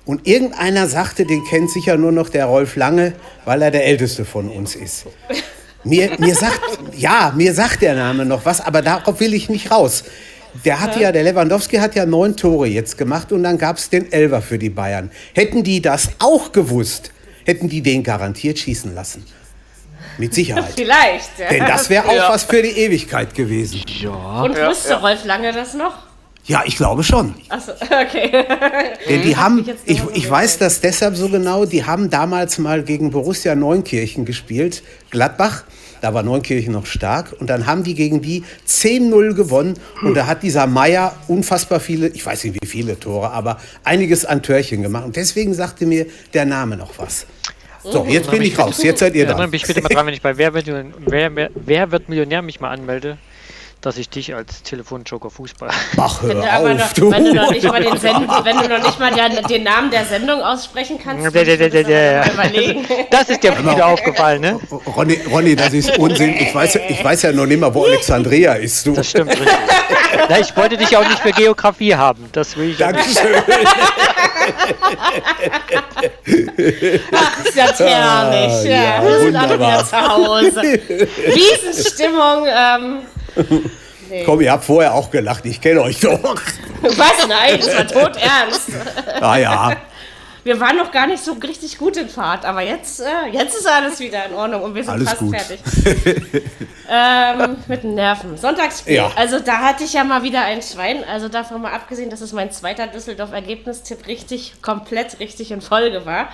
Und irgendeiner sagte, den kennt sicher nur noch der Rolf Lange, weil er der Älteste von uns ist. Mir, mir sagt, ja, mir sagt der Name noch was, aber darauf will ich nicht raus. Der hat ja, der Lewandowski hat ja neun Tore jetzt gemacht und dann gab es den Elver für die Bayern. Hätten die das auch gewusst, hätten die den garantiert schießen lassen. Mit Sicherheit. (laughs) Vielleicht. Ja. Denn das wäre auch ja. was für die Ewigkeit gewesen. Ja. Und wusste ja. Rolf Lange das noch? Ja, ich glaube schon. Achso, (laughs) okay. Denn die haben, ich, ich weiß das deshalb so genau, die haben damals mal gegen Borussia Neunkirchen gespielt, Gladbach. Da war Neunkirchen noch stark. Und dann haben die gegen die 10-0 gewonnen. Und da hat dieser Meier unfassbar viele, ich weiß nicht wie viele Tore, aber einiges an Törchen gemacht. Und deswegen sagte mir der Name noch was. So, jetzt bin ich raus. Jetzt seid ihr da. Dann bin ich bitte mal dran, wenn ich bei Wer wird, wer, wer wird Millionär mich mal anmelde dass ich dich als Telefonjoker Fußball. Ach, hör wenn, auf, du. wenn du noch nicht mal, den, Send, wenn du noch nicht mal den, den Namen der Sendung aussprechen kannst, ja, ja, ja, überlegen. (laughs) Das ist dir wieder aufgefallen, ne? Ronny, Ronny, das ist Unsinn. Ich weiß, ich weiß ja noch nicht mal, wo Alexandria ist. Du. Das stimmt richtig. Na, ich wollte dich auch nicht für Geografie haben. Das will ich Dankeschön. (laughs) Ach, ist ja herrlich. Ah, ja, wir sind alle wieder zu Hause. Riesenstimmung. Ähm, Nee. Komm, ihr habt vorher auch gelacht, ich kenne euch doch. Was? Nein, das war tot ernst. Ah ja. Wir waren noch gar nicht so richtig gut in Fahrt, aber jetzt, äh, jetzt ist alles wieder in Ordnung und wir sind alles fast gut. fertig. (laughs) ähm, mit den Nerven. Sonntagsspiel. Ja. Also da hatte ich ja mal wieder ein Schwein. Also davon mal abgesehen, dass es mein zweiter Düsseldorf-Ergebnistipp richtig, komplett richtig in Folge war.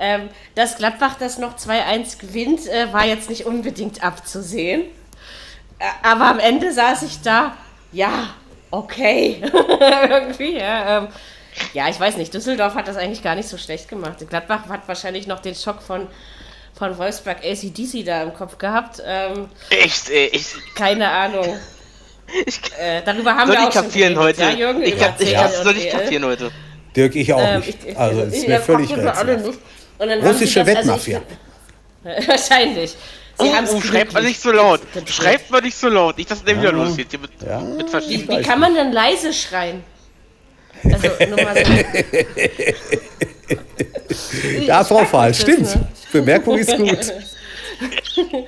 Ähm, dass Gladbach das noch 2-1 gewinnt, äh, war jetzt nicht unbedingt abzusehen. Aber am Ende saß ich da, ja, okay. (laughs) Irgendwie, ja. Ähm, ja, ich weiß nicht. Düsseldorf hat das eigentlich gar nicht so schlecht gemacht. Gladbach hat wahrscheinlich noch den Schock von, von Wolfsburg ACDC da im Kopf gehabt. Ähm, Echt, ey. Ich, keine Ahnung. (laughs) Ich, äh, darüber haben soll wir auch ich kapieren heute. Ja, Jürgen, ich, kann, ich kann, soll ich kapieren heute. Dirk, ich auch ähm, nicht. Ich, also, es ist mir völlig rätselhaft. Russische Wettmafia. Also (laughs) wahrscheinlich. Sie oh, oh schreibt man nicht so laut. Schreibt man nicht so laut. Nicht, dass es ja. wieder losgeht. Mit, ja. mit wie, wie kann man denn leise schreien? Also, nur mal so. (laughs) ja, Frau Fahl, stimmt. Ne? Bemerkung ist gut. (laughs)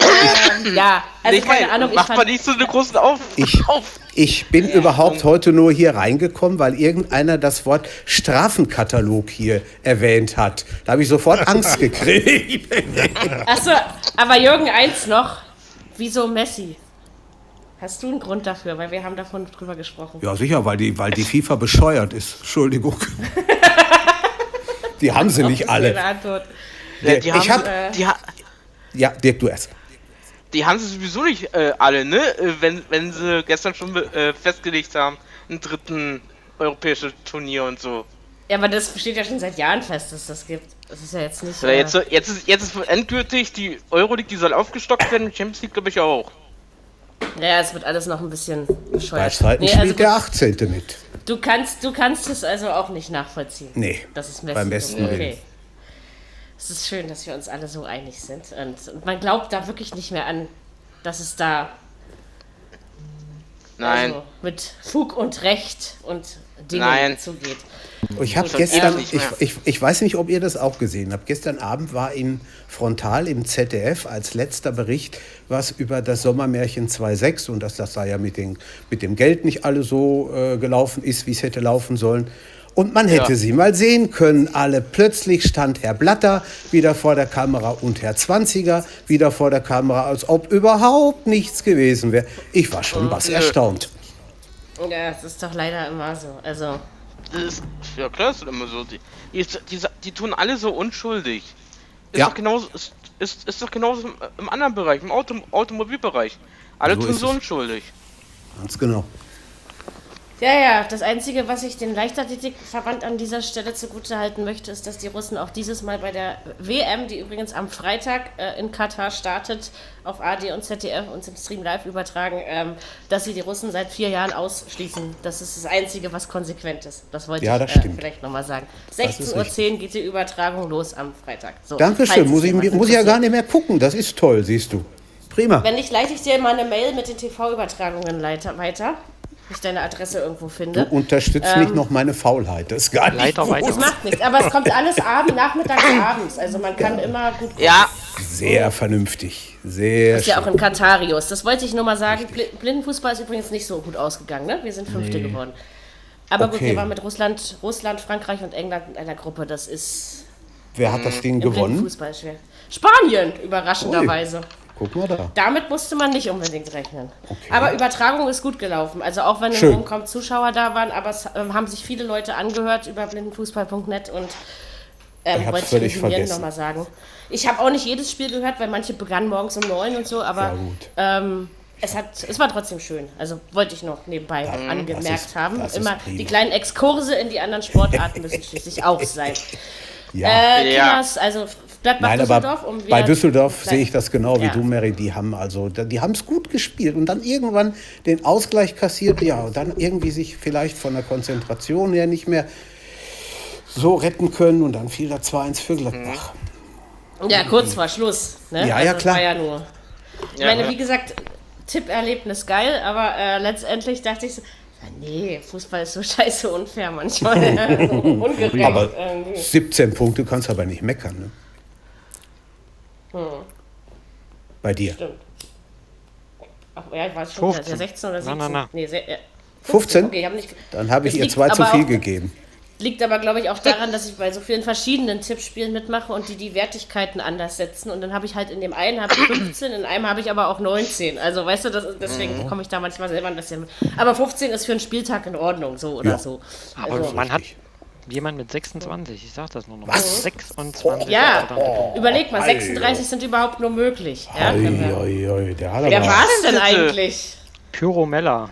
ähm, ja, also nee, keine Ahnung. Macht man nicht so eine großen Auf. Ich, ich bin ja, überhaupt komm. heute nur hier reingekommen, weil irgendeiner das Wort Strafenkatalog hier erwähnt hat. Da habe ich sofort Angst (laughs) gekriegt. Achso, aber Jürgen, eins noch. Wieso Messi? Hast du einen Grund dafür? Weil wir haben davon drüber gesprochen. Ja, sicher, weil die, weil die FIFA bescheuert ist. Entschuldigung. die haben sie nicht alle. Ja, die ich haben, hab, äh, die ha ja, Dirk, du erst die haben sie sowieso nicht äh, alle, ne? Äh, wenn, wenn sie gestern schon äh, festgelegt haben, ein dritten europäisches Turnier und so. Ja, aber das steht ja schon seit Jahren fest, dass das gibt. Das ist ja jetzt nicht. Ja, jetzt, jetzt, ist, jetzt ist endgültig die Euroleague, die soll aufgestockt werden, Champions League glaube ich auch. Ja, es wird alles noch ein bisschen bescheuert. Bei Zeiten nee, also der 18. mit. Du kannst, du kannst es also auch nicht nachvollziehen. Nee. Das ist Messi. Beim besten okay. Willen es ist schön, dass wir uns alle so einig sind. Und, und man glaubt da wirklich nicht mehr an, dass es da Nein. Also mit Fug und Recht und Dingen zugeht. Ich habe gestern, ich, ich, ich weiß nicht, ob ihr das auch gesehen habt. Gestern Abend war in Frontal im ZDF als letzter Bericht was über das Sommermärchen 2.6 und dass das da ja mit, den, mit dem Geld nicht alle so äh, gelaufen ist, wie es hätte laufen sollen. Und man hätte ja. sie mal sehen können, alle. Plötzlich stand Herr Blatter wieder vor der Kamera und Herr Zwanziger wieder vor der Kamera, als ob überhaupt nichts gewesen wäre. Ich war schon was erstaunt. Ja, es ist doch leider immer so. Also. Ist, ja klar, ist immer so. Die, die, die, die, tun alle so unschuldig. Ist ja. doch genauso, ist, ist, ist doch genauso im anderen Bereich, im Auto, Automobilbereich. Alle so tun so unschuldig. Ganz genau. Ja, ja, das Einzige, was ich den Leichtathletikverband an dieser Stelle zugute halten möchte, ist, dass die Russen auch dieses Mal bei der WM, die übrigens am Freitag äh, in Katar startet, auf AD und ZDF uns im Stream live übertragen, ähm, dass sie die Russen seit vier Jahren ausschließen. Das ist das Einzige, was konsequent ist. Das wollte ja, das ich äh, vielleicht nochmal sagen. 16.10 Uhr geht die Übertragung los am Freitag. So, Dankeschön, muss ich, muss ich ja gar nicht mehr gucken. Das ist toll, siehst du. Prima. Wenn nicht, leite ich dir mal eine Mail mit den TV-Übertragungen weiter ich deine Adresse irgendwo finde. Du unterstützt ähm, nicht noch meine Faulheit, das ist gar nicht gut. Das macht nichts, aber es kommt alles abend, nachmittags, abends. Also man kann ja. immer gut gucken. Ja. Sehr vernünftig, sehr Das ist ja auch in Katarius. Das wollte ich nur mal sagen. Richtig. Blindenfußball ist übrigens nicht so gut ausgegangen, ne? Wir sind Fünfte nee. geworden. Aber okay. gut, wir waren mit Russland, Russland, Frankreich und England in einer Gruppe. Das ist... Wer hat das Ding gewonnen? Fußball schwer. Spanien, überraschenderweise. Ui. Guck mal da. Damit musste man nicht unbedingt rechnen. Okay. Aber Übertragung ist gut gelaufen. Also auch wenn im Raum kaum Zuschauer da waren, aber es äh, haben sich viele Leute angehört über blindenfußball.net und ähm, wollte ich völlig nochmal sagen. Ich habe auch nicht jedes Spiel gehört, weil manche begannen morgens um neun und so, aber ähm, es, hat, es war trotzdem schön. Also wollte ich noch nebenbei ja, angemerkt ist, haben. Immer die kleinen Exkurse in die anderen Sportarten müssen schließlich (laughs) auch sein. Ja. Äh, Kinders, also Gladbach Nein, Düsseldorf. Aber bei Düsseldorf sehe ich das genau wie ja. du, Mary. Die haben also, die haben es gut gespielt und dann irgendwann den Ausgleich kassiert, ja, und dann irgendwie sich vielleicht von der Konzentration her nicht mehr so retten können und dann fiel da 2-1 für Gladbach. Ja, kurz vor Schluss. Ne? Ja, also ja, klar. Ja nur. Ich ja, meine, wie gesagt, Tipperlebnis geil, aber äh, letztendlich dachte ich so, Nee, Fußball ist so (laughs) scheiße unfair manchmal. (laughs) ungerecht. Aber irgendwie. 17 Punkte kannst du aber nicht meckern, ne? Hm. Bei dir. Stimmt. Ach, ja, ich weiß schon, 15. 16 oder 17. Na, na, na. Nee, 15? 15? Okay, hab nicht, Dann habe ich ihr zwei zu viel auch, gegeben. Liegt aber, glaube ich, auch daran, dass ich bei so vielen verschiedenen Tippspielen mitmache und die die Wertigkeiten anders setzen. Und dann habe ich halt in dem einen habe ich 15, in einem habe ich aber auch 19. Also, weißt du, das, deswegen mhm. komme ich da manchmal selber ein bisschen. Aber 15 ist für einen Spieltag in Ordnung, so oder ja. so. Also, aber man hat, Jemand mit 26, ich sag das nur noch mal. Was? 26. Ja, oh, überleg mal, 36 sind überhaupt nur möglich. Ja, der hat Wer war es denn eigentlich? Pyro Meller.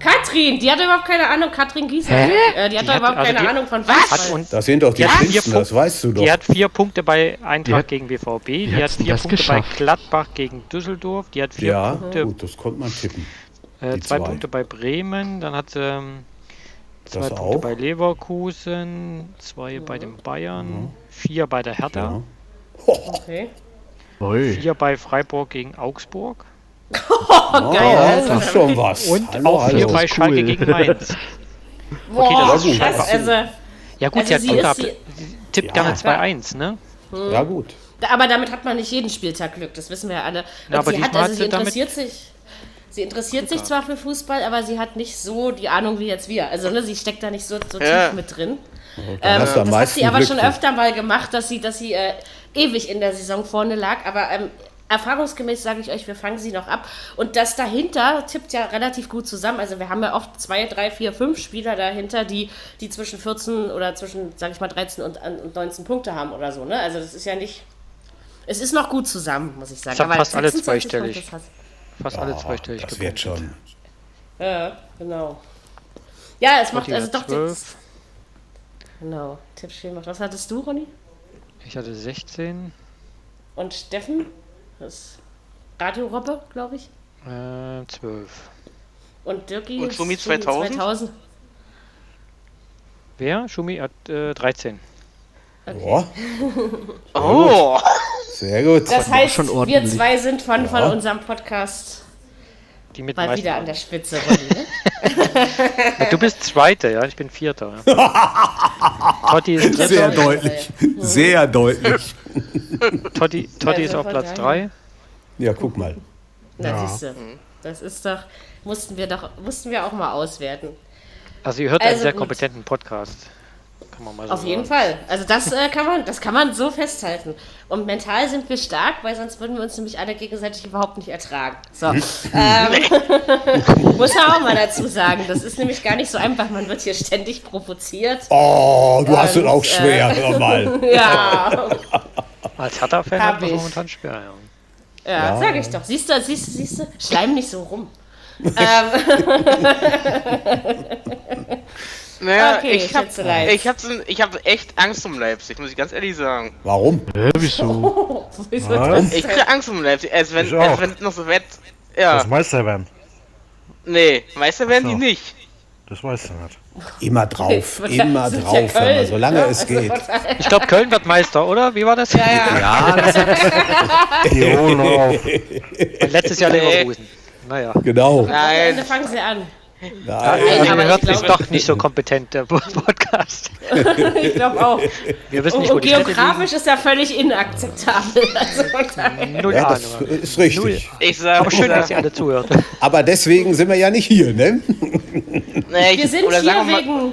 Katrin, die hat überhaupt keine Ahnung. Katrin Gieser. Äh, die hat die überhaupt also keine die, Ahnung von Fußball. Das sind doch die Schlimmsten, das weißt du doch. Die hat vier Punkte bei Eintracht gegen BVB. Die hat vier Punkte geschafft? bei Gladbach gegen Düsseldorf. Die hat vier ja, Punkte. gut, das konnte man tippen. Äh, zwei, zwei, Punkte bei Bremen. Dann hat sie ähm, Zwei das Punkte auch? bei Leverkusen, zwei ja. bei den Bayern, mhm. vier bei der Hertha. Ja. Okay. Vier bei Freiburg gegen Augsburg. Oh, (laughs) geil. das ist schon was. Und hallo, auch vier bei cool. Schalke gegen Mainz. (laughs) Boah, okay, das ist krass, also, Ja gut, also sie, hat, sie tippt ja, gerne 2-1, ne? Hm. Ja gut. Aber damit hat man nicht jeden Spieltag Glück, das wissen wir ja alle. Und ja, sie hat, also sie interessiert sich Sie interessiert Super. sich zwar für Fußball, aber sie hat nicht so die Ahnung wie jetzt wir. Also ne, sie steckt da nicht so, so ja. tief mit drin. Ähm, das hat sie aber Glück schon öfter mal gemacht, dass sie, dass sie äh, ewig in der Saison vorne lag. Aber ähm, erfahrungsgemäß sage ich euch, wir fangen sie noch ab. Und das dahinter tippt ja relativ gut zusammen. Also wir haben ja oft zwei, drei, vier, fünf Spieler dahinter, die, die zwischen 14 oder zwischen, sage ich mal, 13 und, und 19 Punkte haben oder so. Ne? Also das ist ja nicht. Es ist noch gut zusammen, muss ich sagen. Ich habe fast alle zweistellig. Fast oh, alle zweistellig. Das wird schon. Ja, genau. Ja, es macht also doch Tipps. Genau, Tippspiel macht. Was hattest du, Ronny? Ich hatte 16. Und Steffen? Das Radio-Robbe, glaube ich. Äh, 12. Und Dirki? Und Schumi 2000? 2000. Wer? Schumi hat äh, 13. Okay. (laughs) oh! Sehr gut. Das heißt, wir zwei sind von, ja. von unserem Podcast Die mit Mal wieder an der Spitze, Ronny, ne? du bist Zweiter, ja, ich bin Vierter. Ja. (laughs) Totti ist Dritter. Sehr deutlich, sehr deutlich. (laughs) Totti, Totti ist auf Platz 3. Ja, guck mal. Na, ja. siehst du. Das ist doch, mussten wir doch, mussten wir auch mal auswerten. Also ihr hört also einen sehr gut. kompetenten Podcast. Kann man mal so Auf jeden Fall. Also das äh, kann man, das kann man so festhalten. Und mental sind wir stark, weil sonst würden wir uns nämlich alle gegenseitig überhaupt nicht ertragen. So. ähm, (laughs) muss man auch mal dazu sagen. Das ist nämlich gar nicht so einfach. Man wird hier ständig provoziert. Oh, du und, hast es auch schwer, äh, hör mal. (laughs) ja. Als Hatter-Fan hat man momentan schwer, ja. Ja, ja. sag ich doch. Siehst du, siehst du, siehst du? Schleim nicht so rum. (laughs) ähm. Naja, okay, ich habe ich hab, ich hab echt Angst um Leipzig, muss ich ganz ehrlich sagen. Warum? Hä, wieso? (laughs) wieso ich krieg Angst um Leipzig, als wenn, als wenn noch so wett. Ja. Das Meister werden. Nee, Meister werden so. die nicht. Das weißt du nicht. Immer drauf, (laughs) immer drauf, ja mal, solange ja, es also geht. Ich glaube, Köln wird Meister, oder? Wie war das? Ja, ja. ja (laughs) das letztes Jahr Leverkusen. Naja. Genau. Nein. Dann fangen sie an. Nein, aber hört sich doch nicht so kompetent, der (laughs) Podcast. ich glaube auch. Wir wissen nicht, wo geografisch ist ja völlig inakzeptabel. (laughs) Also Null ja, das ist richtig. Null. Ich sag, aber schön, dass ihr alle zuhört. (laughs) Aber deswegen sind wir ja nicht hier, ne? Nee, wir sind hier wegen...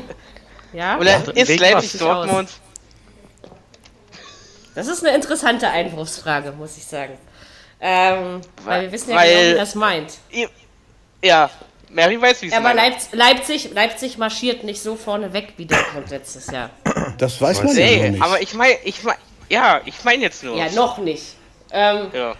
Ja? Oder ist Leipzig Dortmund? Das ist eine interessante Einwurfsfrage, muss ich sagen. Ähm, weil, weil wir wissen ja genau, wie das meint. Ja, Mary weiß, wie es Aber Leipzig, Leipzig, Leipzig marschiert nicht so vorne weg wie Dortmund letztes Jahr. Das weiß man nee, ja nicht. Aber ich meine, ich mein, ja, ich meine jetzt nur. Ja, noch nicht. Ähm, ja.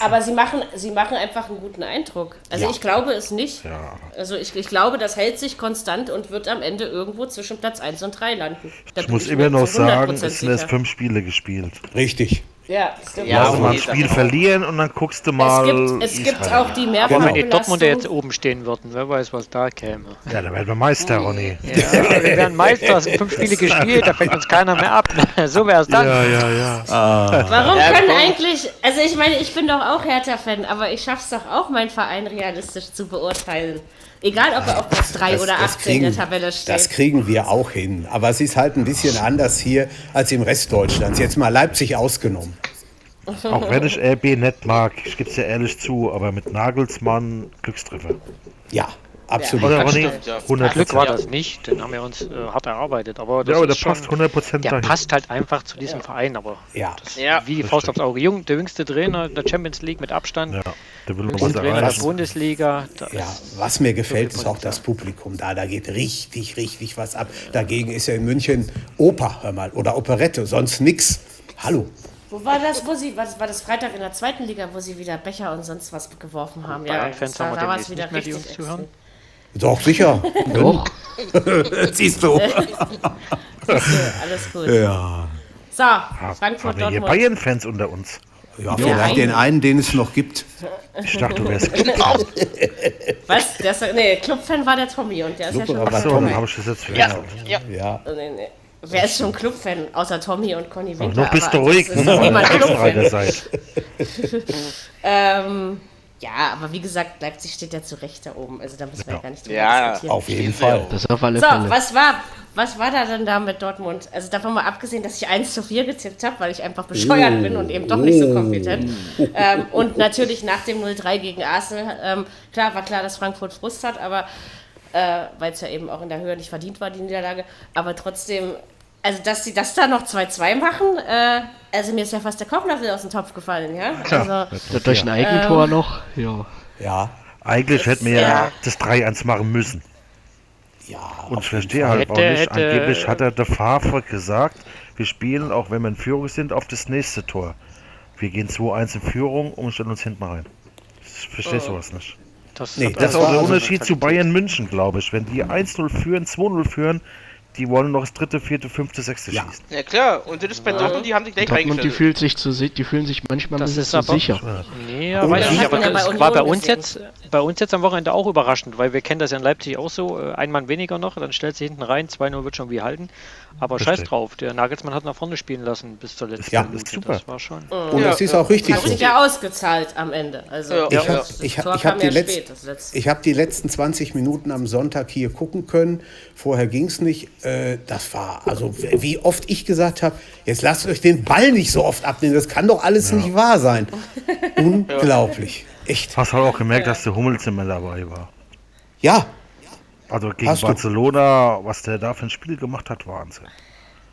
Aber sie machen, sie machen einfach einen guten Eindruck. Also ja. ich glaube es nicht. Ja. Also ich, ich glaube, das hält sich konstant und wird am Ende irgendwo zwischen Platz 1 und 3 landen. Da ich muss immer noch sagen, es sind erst fünf Spiele gespielt. Richtig. Ja, stimmt. Ja, also mal ein Spiel verlieren und dann guckst du mal. Es gibt, es gibt auch die Mehrfach. Wenn die Dortmunder jetzt oben stehen würden, wer weiß, was da käme. Ja, dann werden wir Meister, Ronny. Ja, wir werden Meister, es sind fünf Spiele (laughs) gespielt, da fängt uns keiner mehr ab. (laughs) so wäre es dann. Ja, ja, ja. Ah. Warum können eigentlich, also ich meine, ich bin doch auch Hertha-Fan, aber ich schaff's doch auch, meinen Verein realistisch zu beurteilen. Egal, ob er auf Platz 3 oder 18 in der Tabelle steht. Das kriegen wir auch hin. Aber es ist halt ein bisschen anders hier als im Rest Deutschlands. Jetzt mal Leipzig ausgenommen. Auch wenn ich RB nicht mag, ich gebe es ja ehrlich zu, aber mit Nagelsmann Glückstreffer. Ja, absolut. Ja, Ronny, 100 Glück war das nicht, den haben wir uns äh, hart erarbeitet. Aber ja, aber der passt 100% Der dahin. passt halt einfach zu diesem ja. Verein, aber ja. Das, ja. wie die Faust aufs Auge. Jung, der jüngste Trainer der Champions League mit Abstand. Ja, der will was Trainer der Bundesliga. Ja, was mir gefällt, ist auch das Publikum da. Da geht richtig, richtig was ab. Dagegen ist ja in München Oper, hör mal, oder Operette, sonst nix. Hallo. Wo war das, wo sie, was war das Freitag in der zweiten Liga, wo sie wieder Becher und sonst was geworfen haben? Ja, Fans da, da war es wieder richtig die hören. (laughs) Doch, sicher. (laughs) Doch. Siehst du. Siehst du. Alles gut. Ja. So, Frankfurt, Haben hier Bayern-Fans unter uns? Ja, vielleicht den einen, den es noch gibt. Ich dachte, du wärst (laughs) Clubfan. Was? Der ist, nee, Clubfan war der Tommy und der ist ja schon. Achso, dann habe ich das jetzt. Ja, ja. ja. Nee, nee. Wer ist schon Clubfan, außer Tommy und Conny Winkler? Noch bist du ruhig, ne? niemand Clubfan. seid. ähm, ja, aber wie gesagt, Leipzig steht ja zu Recht da oben. Also da müssen wir ja, gar nicht drüber ja, diskutieren. Auf jeden Fall. Das auf alle so, Fälle. was war, was war da denn da mit Dortmund? Also davon mal abgesehen, dass ich 1 zu 4 gezippt habe, weil ich einfach bescheuert oh. bin und eben doch nicht so kompetent. Oh. Ähm, und natürlich nach dem 0-3 gegen Arsenal, ähm, klar, war klar, dass Frankfurt Frust hat, aber äh, weil es ja eben auch in der Höhe nicht verdient war, die Niederlage. Aber trotzdem also, dass sie das da noch 2-2 machen, äh, also mir ist ja fast der Kochlöffel aus dem Topf gefallen, ja? Klar, also, durch ein Eigentor ähm, noch, ja. Ja. Eigentlich hätten wir ja das 3-1 machen müssen. Ja. Und ich verstehe halt auch nicht, hätte, angeblich hat er der Favre gesagt, wir spielen, auch wenn wir in Führung sind, auf das nächste Tor. Wir gehen 2-1 in Führung und stellen uns hinten rein. Ich verstehe oh. sowas nicht. Das, nee, das ist auch der Unterschied zu Bayern München, glaube ich. Wenn die 1-0 führen, 2-0 führen, die wollen noch das dritte, vierte, fünfte, sechste ja. schießen. Ja klar, und das ist bei ja. Dortmund, die haben sich gleich Dortmund, die fühlt sich zu, die fühlen sich manchmal das ist aber, sicher. Nee, aber, ja, nicht, aber das war bei uns jetzt bei uns jetzt am Wochenende auch überraschend, weil wir kennen das ja in Leipzig auch so, äh, ein Mann weniger noch, dann stellt sie hinten rein, 2-0 wird schon wie halten. Aber Richtig. scheiß drauf, der Nagelsmann hat nach vorne spielen lassen bis zur letzten ja, Minute. Super. Das war schon. Und das ist auch richtig hat so. Ja ausgezahlt am Ende. Also ich habe ich, ich hab die, letzt, hab die letzten 20 Minuten am Sonntag hier gucken können. Vorher ging es nicht. Äh, das war, also wie oft ich gesagt habe, jetzt lasst euch den Ball nicht so oft abnehmen. Das kann doch alles ja. nicht wahr sein. (laughs) Unglaublich. Echt. Hast du auch gemerkt, dass der Hummels immer dabei war. Ja, also gegen Hast Barcelona, du? was der da für ein Spiel gemacht hat, Wahnsinn.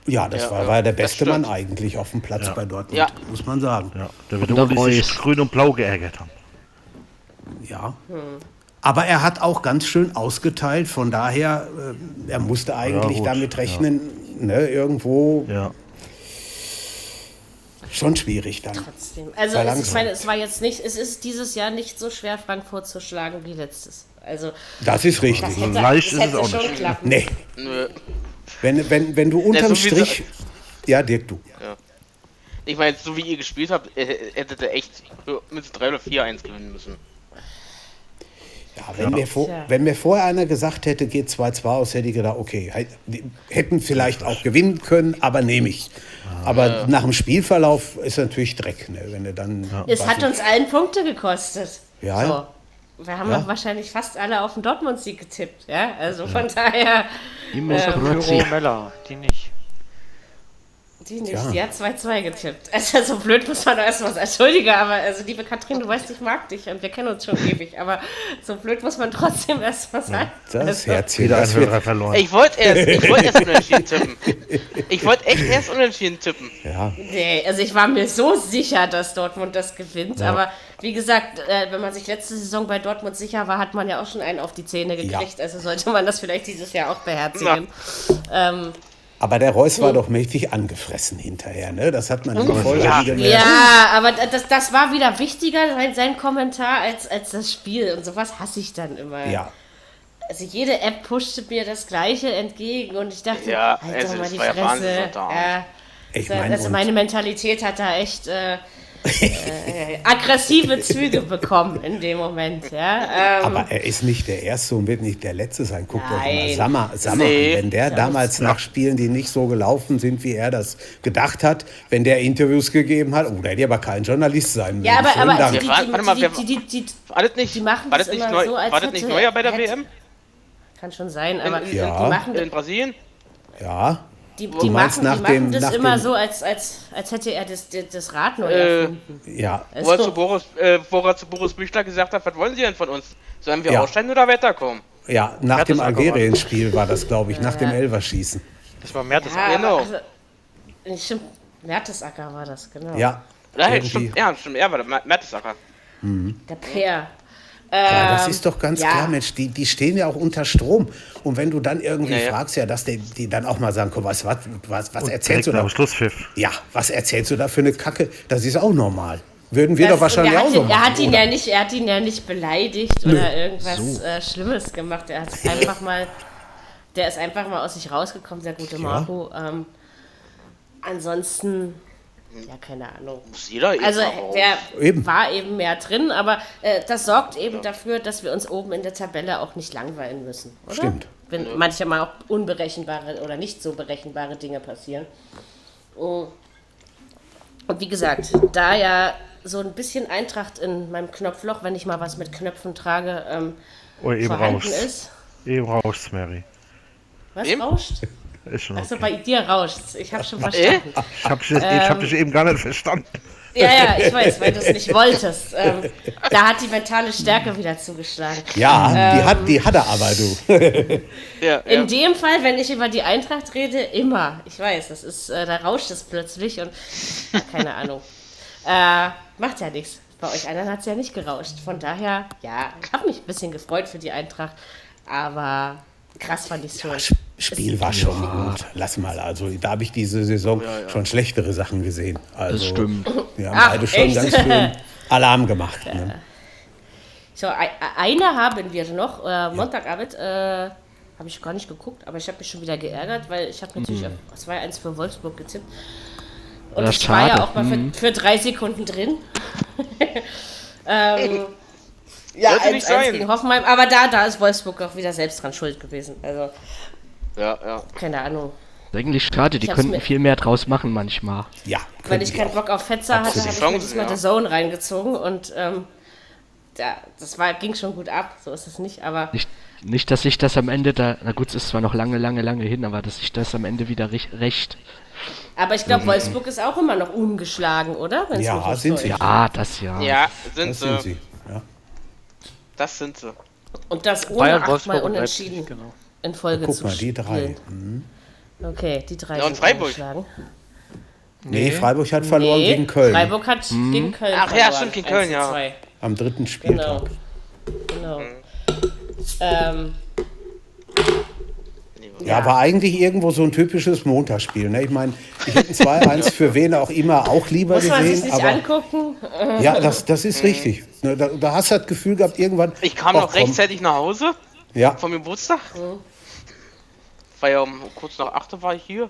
Ja, das ja, war, war der beste Mann eigentlich auf dem Platz ja. bei Dortmund, ja. muss man sagen. Ja, der wird nur sich grün und blau geärgert haben. Ja. Hm. Aber er hat auch ganz schön ausgeteilt, von daher, äh, er musste eigentlich ja, damit rechnen, ne, irgendwo. Ja. Schon schwierig dann. Trotzdem. Also es, ich meine, es war jetzt nicht, es ist dieses Jahr nicht so schwer, Frankfurt zu schlagen wie letztes. Also, das ist richtig. Das hätte, Leicht ist es auch nicht. Klappen. Nee. Nö. Wenn, wenn, wenn du unterm ja, so Strich. Ja, Dirk, du. Ja. Ich meine, so wie ihr gespielt habt, hättet ihr echt mit 3 oder 4-1 gewinnen müssen. Ja, wenn, ja. Mir vor, wenn mir vorher einer gesagt hätte, geht 2-2 aus, hätte ich gedacht, okay, hätten vielleicht auch gewinnen können, aber nehme ich. Aber ja. nach dem Spielverlauf ist natürlich Dreck, ne, wenn du dann. Es hat uns allen Punkte gekostet. Ja. So. Wir haben ja. wahrscheinlich fast alle auf den Dortmund-Sieg getippt, ja. Also von daher. Die muss äh, Büro Meller, die nicht. Die nicht, ja. die hat 2-2 getippt. (laughs) Also so blöd muss man erstmal sein. Entschuldige, aber also liebe Katrin, du weißt, ich mag dich und wir kennen uns schon ewig, aber so blöd muss man trotzdem erstmal sein. Ja, das also, Herz wieder ein Hörer verloren. Ich wollte erst, ich wollte erst unentschieden tippen. (laughs) Ich wollte echt erst unentschieden tippen. Ja. Nee, also ich war mir so sicher, dass Dortmund das gewinnt, ja. aber wie gesagt, äh, wenn man sich letzte Saison bei Dortmund sicher war, hat man ja auch schon einen auf die Zähne gekriegt, ja. also sollte man das vielleicht dieses Jahr auch beherzigen. Ähm, aber der Reus war doch mächtig angefressen hinterher, ne? Das hat man in der Folge ja. gemerkt. Ja, aber das, das war wieder wichtiger, sein, sein Kommentar, als, als das Spiel. Und sowas hasse ich dann immer. Ja. Also jede App pushte mir das Gleiche entgegen und ich dachte, ja, halt doch mal die Fresse. Ja, ich mein, also meine Mentalität hat da echt... Äh, äh, aggressive Züge bekommen in dem Moment. Ja? Ähm, Aber er ist nicht der Erste und wird nicht der Letzte sein. Guckt euch mal Sammer, Sammer nee, an. Wenn der damals nach Spielen, die nicht so gelaufen sind, wie er das gedacht hat, wenn der Interviews gegeben hat, oh, der hätte aber kein Journalist sein Ja, aber, aber die, die, die, die, die, war das nicht, machen war das, nicht neu, so, war das nicht neuer bei der hätte, WM? Kann schon sein, aber in, ja. die machen in Brasilien? Ja. Die, die machen, nach die machen dem, das immer so, als, als, als hätte er das, das Rad neu äh, erfunden. Ja. Wo er zu Boris, äh, wo zu Boris Büchler gesagt hat, was wollen Sie denn von uns? Sollen wir ja. aussteigen oder weiterkommen? Ja, nach dem Algerien-Spiel war das, glaube ich, ja. nach dem Elverschießen. Das war Mertesacker. Ja, genau. Also, stimmt, Mertesacker war das, genau. Ja. Ja, stimmt, ja, stimmt, er war der Mertesacker. Mhm. Der Peer. Ja, das ähm, ist doch ganz ja. klar, Mensch, die, die stehen ja auch unter Strom. Und wenn du dann irgendwie ja, fragst, ja, dass die, die dann auch mal sagen, komm, was, was, was, was erzählst du da? Schlusspfiff. Ja, was erzählst du da für eine Kacke? Das ist auch normal. Würden wir das, doch wahrscheinlich auch so machen. Er hat, ihn ja nicht, er hat ihn ja nicht beleidigt Nö. oder irgendwas so. äh, Schlimmes gemacht. Er hat einfach (laughs) mal, der ist einfach mal aus sich rausgekommen, der gute Marco. Ähm, ansonsten ja, keine Ahnung. Muss jeder eben Also der eben. war eben mehr drin, aber äh, das sorgt eben ja. dafür, dass wir uns oben in der Tabelle auch nicht langweilen müssen, oder? Stimmt. Wenn ja. manchmal auch unberechenbare oder nicht so berechenbare Dinge passieren. Und wie gesagt, da ja so ein bisschen Eintracht in meinem Knopfloch, wenn ich mal was mit Knöpfen trage, ähm, oh, eben vorhanden rauscht. ist. Eben rauscht, Mary. Was eben? rauscht? Ist schon Achso, bei dir rauscht Ich habe schon verstanden. Ich habe dich, ähm, hab dich eben gar nicht verstanden. Ja, ja, ich weiß, weil du es nicht wolltest. Ähm, da hat die mentale Stärke wieder zugeschlagen. Ja, ähm, die, hat, die hat er aber, du. (laughs) ja, in ja. dem Fall, wenn ich über die Eintracht rede, immer. Ich weiß, das ist, äh, da rauscht es plötzlich und keine Ahnung. Äh, macht ja nichts. Bei euch anderen hat es ja nicht gerauscht. Von daher, ja, ich habe mich ein bisschen gefreut für die Eintracht. Aber krass fand ich es schon. Ja, Spiel war schon gut. Lass mal, also da habe ich diese Saison ja, ja. schon schlechtere Sachen gesehen. Also, das stimmt. Wir haben Ach, beide schon echt? ganz schön (laughs) Alarm gemacht. Ne? So, eine haben wir noch. Äh, Montagabend äh, habe ich gar nicht geguckt, aber ich habe mich schon wieder geärgert, weil ich habe natürlich mhm. auf 2-1 für Wolfsburg getippt. Und das, das war ja auch mal für, mhm. für drei Sekunden drin. (laughs) ähm, ja, 1, 1 gegen Hoffenheim, aber da, da ist Wolfsburg auch wieder selbst dran schuld gewesen. Also, ja, ja. Keine Ahnung. Eigentlich schade, die könnten viel mehr draus machen manchmal. Ja. Weil ich keinen Bock auf Fetzer hatte, habe ich mir diesmal ja. Zone reingezogen und ähm, ja, das war, ging schon gut ab, so ist es nicht, aber. Nicht, nicht, dass sich das am Ende da, na gut, es ist zwar noch lange, lange, lange hin, aber dass sich das am Ende wieder recht. recht aber ich glaube, Wolfsburg ist auch immer noch ungeschlagen, oder? Wenn's ja, sind sie. Ja, das ja. Ja, sind das sie. Sind sie. Ja. Das sind sie. Und das ohne Bayern, achtmal unentschieden. Genau. In Folge Guck zu mal, die drei. Mhm. Okay, die drei ja, und Freiburg. Nee, nee, Freiburg hat verloren nee, gegen Köln. Freiburg hat hm. gegen Köln Ach ja, stimmt, gegen Köln, ja. Am dritten Spieltag. Genau. genau. Ähm, ja, ja, war eigentlich irgendwo so ein typisches Montagsspiel. Ne? Ich meine, ich hätte 2-1 (laughs) für wen auch immer auch lieber Muss gesehen. Muss man sich aber, angucken? Ja, das, das ist mhm. richtig. Ne? Da, da, hast du das Gefühl gehabt, irgendwann... Ich kam noch rechtzeitig nach Hause ja. vom Geburtstag. Mhm war ja um kurz nach 8 war ich hier.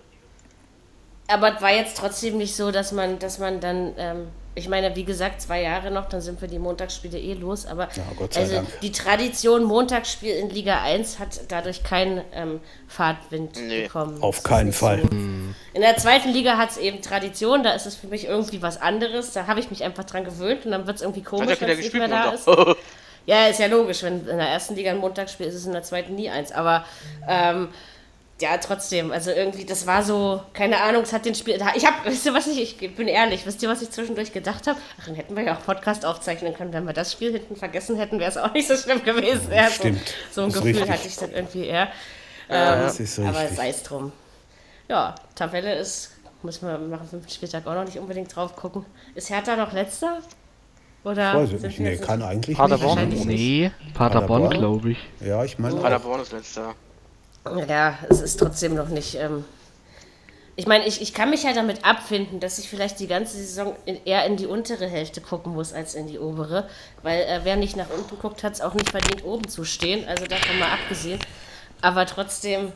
Aber es war jetzt trotzdem nicht so, dass man, dass man dann, ähm, ich meine, wie gesagt, zwei Jahre noch, dann sind wir die Montagsspiele eh los, aber ja, also Dank. die Tradition Montagsspiel in Liga 1 hat dadurch keinen ähm, Fahrtwind nee. bekommen. Auf keinen Fall. So. In der zweiten Liga hat es eben Tradition, da ist es für mich irgendwie was anderes, da habe ich mich einfach dran gewöhnt und dann wird es irgendwie komisch, wenn es nicht mehr da ist. ja, ist ja logisch, wenn in der ersten Liga ein Montagsspiel ist, ist es in der zweiten nie eins, aber ähm, ja, trotzdem, also irgendwie, das war so, keine Ahnung, es hat den Spiel. Ich hab, (laughs) wisst ihr, was ich, ich bin ehrlich, wisst ihr, was ich zwischendurch gedacht habe? Ach, dann hätten wir ja auch Podcast aufzeichnen können. Wenn wir das Spiel hinten vergessen hätten, wäre es auch (laughs) nicht so schlimm gewesen. Ja, Stimmt. So, so ein Gefühl richtig. hatte ich dann irgendwie eher. Ähm, so aber sei es drum. Ja, Tabelle ist, müssen wir nach dem fünften Spieltag auch noch nicht unbedingt drauf gucken. Ist Hertha noch letzter? Oder Weiß ich nicht. Nee, kann eigentlich Paderborn? nicht. Nee, Paderborn, Paderborn glaube ich. Ja, ich meine. Paderborn ist letzter. Ja, es ist trotzdem noch nicht. Ähm ich meine, ich, ich kann mich ja damit abfinden, dass ich vielleicht die ganze Saison in, eher in die untere Hälfte gucken muss als in die obere. Weil äh, wer nicht nach unten guckt, hat es auch nicht verdient, oben zu stehen. Also davon mal abgesehen. Aber trotzdem.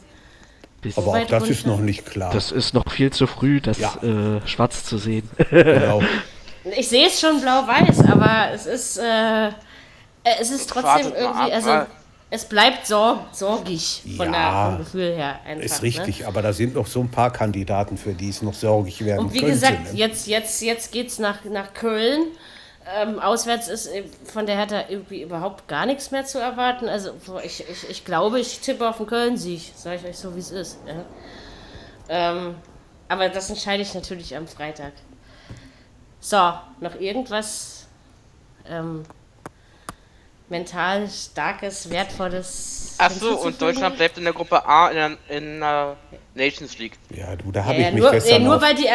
Aber auch das runter. ist noch nicht klar. Das ist noch viel zu früh, das ja. äh, schwarz zu sehen. genau. (laughs) Ich sehe es schon blau-weiß, aber es ist, äh, es ist trotzdem irgendwie. Also, es bleibt sorg sorgig von ja, der, vom Gefühl her einfach. Ist richtig, ne? aber da sind noch so ein paar Kandidaten, für die es noch sorgig werden Und wie könnte, gesagt, ne? jetzt, jetzt, jetzt geht es nach, nach Köln. Ähm, auswärts ist äh, von der Hertha irgendwie überhaupt gar nichts mehr zu erwarten. Also ich, ich, ich glaube, ich tippe auf den Köln-Sieg, sage ich euch so, wie es ist. Ja. Ähm, aber das entscheide ich natürlich am Freitag. So, noch irgendwas ähm, mental starkes, wertvolles. Ach so, und Deutschland bleibt in der Gruppe A in der, in der Nations League. Ja, du, da habe ja, ich mich nur, gestern Nur weil die,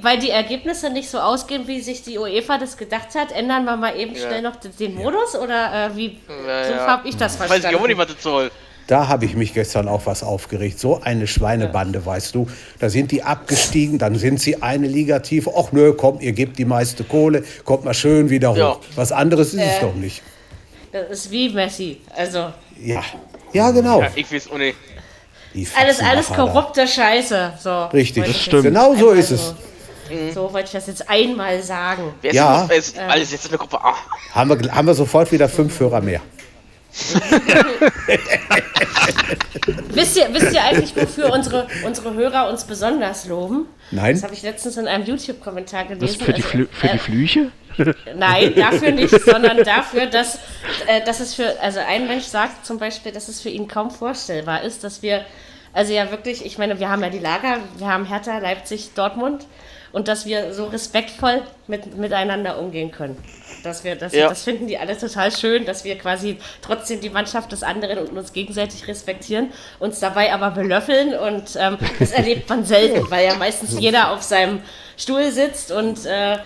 weil die Ergebnisse nicht so ausgehen, wie sich die UEFA das gedacht hat, ändern wir mal eben ja. schnell noch den Modus oder äh, wie ja, so habe ich das verstanden? Weiß ich auch nicht, was das soll. Da habe ich mich gestern auch was aufgeregt. So eine Schweinebande, ja. weißt du. Da sind die abgestiegen, dann sind sie eine Liga tief. Ach nö, komm, ihr gebt die meiste Kohle, kommt mal schön wieder hoch. Ja. Was anderes ist äh, es doch nicht. Das ist wie Messi. Also. Ja. Ja, genau. Ja, ich weiß nicht. Alles, alles korrupte Scheiße. So, Richtig, das stimmt. Genau so ist es. So, so wollte ich das jetzt einmal sagen. Wer ja. Ist, alles jetzt in der Gruppe A. Haben wir, haben wir sofort wieder fünf Hörer mehr. (laughs) wisst, ihr, wisst ihr eigentlich, wofür unsere, unsere Hörer uns besonders loben? Nein. Das habe ich letztens in einem YouTube-Kommentar gelesen. Das für, die, Flü für äh, die Flüche? Nein, dafür nicht, sondern dafür, dass, äh, dass es für, also ein Mensch sagt zum Beispiel, dass es für ihn kaum vorstellbar ist, dass wir, also ja wirklich, ich meine, wir haben ja die Lager, wir haben Hertha, Leipzig, Dortmund und dass wir so respektvoll mit, miteinander umgehen können. Dass wir, dass ja. das finden die alle total schön, dass wir quasi trotzdem die Mannschaft des anderen und uns gegenseitig respektieren, uns dabei aber belöffeln und ähm, das erlebt man selten, weil ja meistens jeder auf seinem Stuhl sitzt und äh,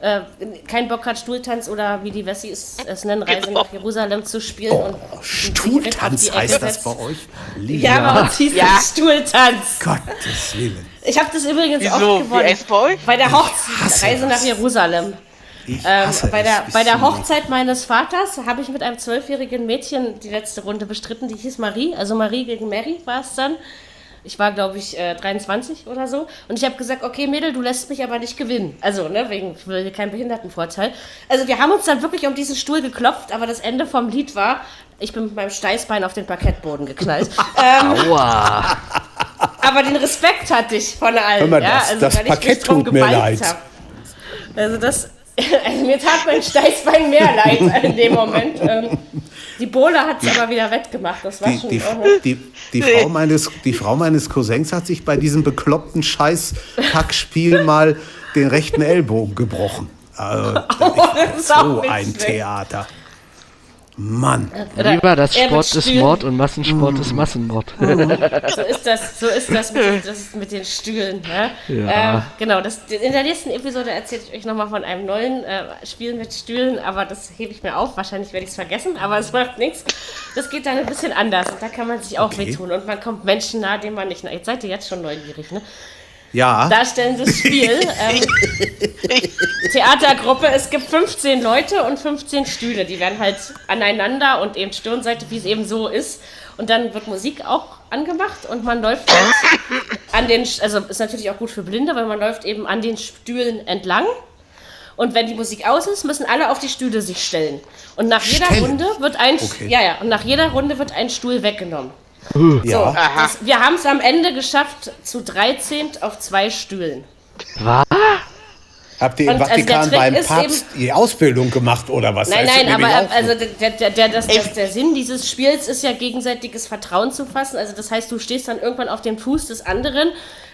äh, keinen Bock hat, Stuhltanz oder wie die Wessis es nennen, Reise nach Jerusalem zu spielen. Oh, und Stuhltanz heißt das bei euch? Liga. Ja, bei uns hieß ja. Stuhltanz. Gottes Willen. Ich habe das übrigens Wieso? auch gewonnen. Wie bei, bei der Hochzeitsreise nach Jerusalem. Ähm, bei, der, bei der Hochzeit meines Vaters habe ich mit einem zwölfjährigen Mädchen die letzte Runde bestritten, die hieß Marie, also Marie gegen Mary war es dann. Ich war, glaube ich, äh, 23 oder so. Und ich habe gesagt, okay, Mädel, du lässt mich aber nicht gewinnen. Also, ne, wegen, keinen Behindertenvorteil. Also, wir haben uns dann wirklich um diesen Stuhl geklopft, aber das Ende vom Lied war, ich bin mit meinem Steißbein auf den Parkettboden geknallt. (laughs) ähm, Aua. Aber den Respekt hatte ich von allen. Hör mal, ja? das, also, das Parkett tut mir leid. Hab. Also, das, (laughs) also mir tat mein Steißbein mehr leid in dem Moment. Ähm, die Bohle hat es aber wieder wettgemacht. Das war die, schon die, die, die, Frau meines, die Frau meines Cousins hat sich bei diesem bekloppten Scheiß-Packspiel (laughs) mal den rechten Ellbogen gebrochen. Also, (laughs) oh, so ein schlecht. Theater. Mann. Lieber das Sport ist Mord und Massensport mm. ist Massenmord. (laughs) so ist das, so ist das mit, das mit den Stühlen. Ja? ja. Äh, genau, das, in der nächsten Episode erzähle ich euch nochmal von einem neuen äh, Spiel mit Stühlen, aber das hebe ich mir auf. Wahrscheinlich werde ich es vergessen, aber es macht nichts. Das geht dann ein bisschen anders und da kann man sich auch okay. wehtun und man kommt Menschen nahe, denen man nicht. Jetzt seid ihr jetzt schon neugierig, ne? Ja. darstellendes Spiel. Ähm, (laughs) Theatergruppe, es gibt 15 Leute und 15 Stühle. Die werden halt aneinander und eben Stirnseite, wie es eben so ist. Und dann wird Musik auch angemacht und man läuft halt an den, also ist natürlich auch gut für Blinde, weil man läuft eben an den Stühlen entlang. Und wenn die Musik aus ist, müssen alle auf die Stühle sich stellen. Und nach jeder Stellen. Runde wird ein, okay. ja, ja, und nach jeder Runde wird ein Stuhl weggenommen. So, das, wir haben es am Ende geschafft zu 13 auf zwei Stühlen. Was? Habt ihr im also Vatikan beim Papst die Ausbildung gemacht oder was? Nein, nein, aber also der, der, der, das, das, der Sinn dieses Spiels ist ja gegenseitiges Vertrauen zu fassen. Also das heißt, du stehst dann irgendwann auf dem Fuß des anderen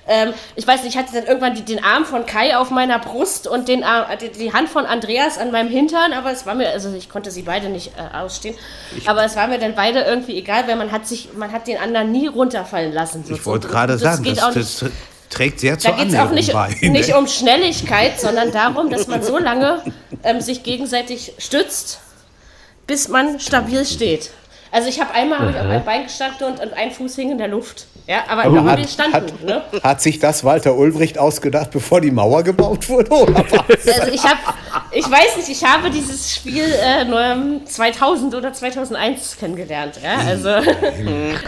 ähm, ich weiß nicht, ich hatte dann irgendwann die, den Arm von Kai auf meiner Brust und den Arm, die, die, Hand von Andreas an meinem Hintern, aber es war mir, also ich konnte sie beide nicht äh, ausstehen, ich aber es war mir dann beide irgendwie egal, weil man hat sich, man hat den anderen nie runterfallen lassen. So ich wollte gerade sagen, das, das, das, trägt sehr zur Da geht es auch nicht, bei, ne? nicht um Schnelligkeit, sondern darum, dass man so lange ähm, sich gegenseitig stützt, bis man stabil steht. Also ich habe einmal hab ich auf einem Bein gestanden und, und ein Fuß hing in der Luft. Ja, aber, aber hat, wir standen. Hat, ne? hat sich das Walter Ulbricht ausgedacht, bevor die Mauer gebaut wurde? Oder was? Also ich habe, ich weiß nicht, ich habe dieses Spiel äh, nur 2000 oder 2001 kennengelernt. Ja, also,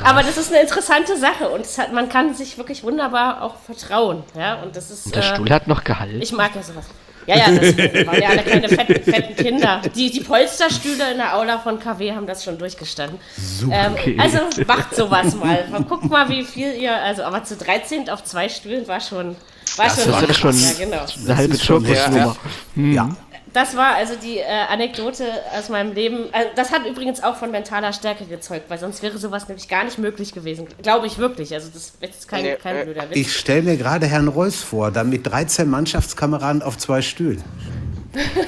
aber das ist eine interessante Sache und hat, man kann sich wirklich wunderbar auch vertrauen. Ja, und das ist. Und der Stuhl hat noch gehalten. Ich mag ja sowas. Ja, ja, das waren ja alle keine fetten, (laughs) fetten Kinder. Die, die Polsterstühle in der Aula von KW haben das schon durchgestanden. Super. Ähm, also macht sowas mal. Guckt mal, wie viel ihr, also aber zu 13 auf zwei Stühlen war schon, war das schon, war schon ja, genau. eine halbe Zirkusnummer. Ja. Hm. ja. Das war also die äh, Anekdote aus meinem Leben. Also das hat übrigens auch von mentaler Stärke gezeugt, weil sonst wäre sowas nämlich gar nicht möglich gewesen. Glaube ich wirklich. Also das ist kein, kein blöder Witz. Ich stelle mir gerade Herrn Reuss vor, dann mit 13 Mannschaftskameraden auf zwei Stühlen.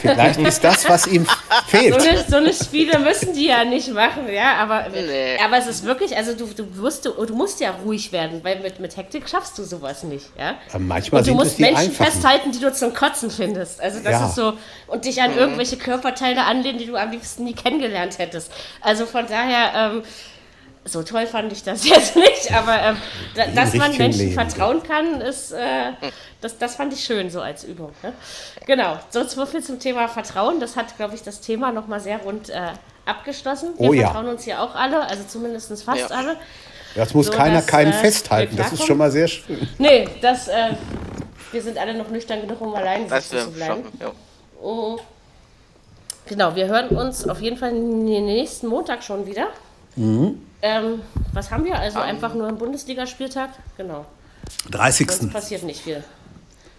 Vielleicht ist das, was ihm (laughs) fehlt. So eine, so eine, Spiele müssen die ja nicht machen, ja, aber, nee. aber es ist wirklich, also du, du, musst, du, du musst ja ruhig werden, weil mit, mit Hektik schaffst du sowas nicht, ja. Aber manchmal und du musst Menschen einfachen. festhalten, die du zum Kotzen findest. Also das ja. ist so, und dich an mhm. irgendwelche Körperteile anlehnen, die du am liebsten nie kennengelernt hättest. Also von daher, ähm, so toll fand ich das (laughs) jetzt nicht, aber ähm, da, dass man Menschen Leben. vertrauen kann, ist, äh, das, das fand ich schön so als Übung. Ne? Genau, so, so viel zum Thema Vertrauen. Das hat, glaube ich, das Thema nochmal sehr rund äh, abgeschlossen. Wir oh, vertrauen ja. uns hier auch alle, also zumindest fast ja. alle. Das muss so, keiner dass, keinen äh, festhalten, das ist schon mal sehr schön. Nee, das, äh, wir sind alle noch nüchtern genug, um allein zu bleiben. ja. oh. Genau, wir hören uns auf jeden Fall den nächsten Montag schon wieder. Mhm. Ähm, was haben wir? Also um, einfach nur einen Bundesligaspieltag? Genau. 30. Sonst passiert nicht viel.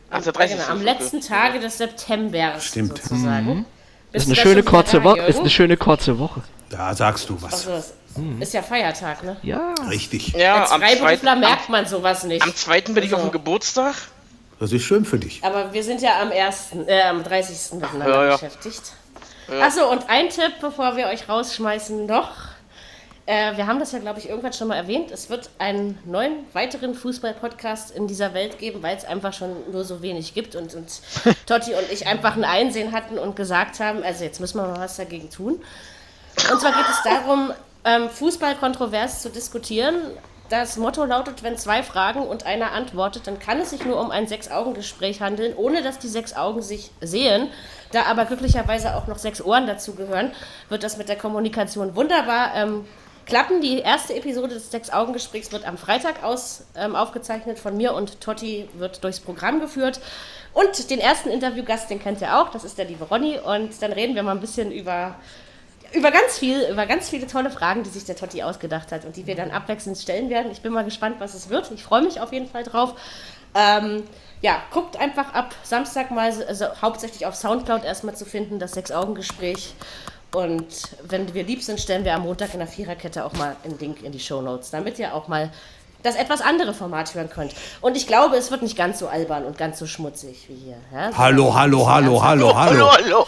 Am, also 30. Genau, am letzten Tage des September Stimmt. sozusagen. Mhm. Ist eine, schöne kurze Woche, ist eine schöne kurze Woche. Da sagst du was. Also, mhm. Ist ja Feiertag, ne? Ja. Richtig. Ja, Als Freiberufler merkt man sowas nicht. Am 2. bin also, ich auf dem Geburtstag. Das ist schön für dich. Aber wir sind ja am 1., äh, am 30. miteinander ja, ja. beschäftigt. Ja. Achso, und ein Tipp, bevor wir euch rausschmeißen, noch. Äh, wir haben das ja, glaube ich, irgendwann schon mal erwähnt. Es wird einen neuen, weiteren Fußball-Podcast in dieser Welt geben, weil es einfach schon nur so wenig gibt. Und, und (laughs) Totti und ich einfach ein Einsehen hatten und gesagt haben, also jetzt müssen wir mal was dagegen tun. Und zwar geht es darum, ähm, Fußball kontrovers zu diskutieren, Das Motto lautet, wenn zwei fragen und einer antwortet, dann kann es sich nur um ein Sechs-Augen-Gespräch handeln, ohne dass die sechs Augen sich sehen. Da aber glücklicherweise auch noch sechs Ohren dazugehören, wird das mit der Kommunikation wunderbar ähm, klappen. Die erste Episode des Sechs-Augen-Gesprächs wird am Freitag aus, ähm, aufgezeichnet von mir und Totti wird durchs Programm geführt. Und den ersten Interviewgast, den kennt ihr auch, das ist der liebe Ronny. Und dann reden wir mal ein bisschen über über ganz viel, über ganz viele tolle Fragen, die sich der Totti ausgedacht hat und die wir dann abwechselnd stellen werden. Ich bin mal gespannt, was es wird. Ich freue mich auf jeden Fall drauf. Ähm, ja, guckt einfach ab Samstag mal, also hauptsächlich auf Soundcloud erstmal zu finden, das Sechs-Augen-Gespräch. Und wenn wir lieb sind, stellen wir am Montag in der Viererkette auch mal einen Link in die Show Notes, damit ihr auch mal das etwas andere Format hören könnt. Und ich glaube, es wird nicht ganz so albern und ganz so schmutzig wie hier. Ja? So hallo, hallo, hallo, hallo, hallo, hallo,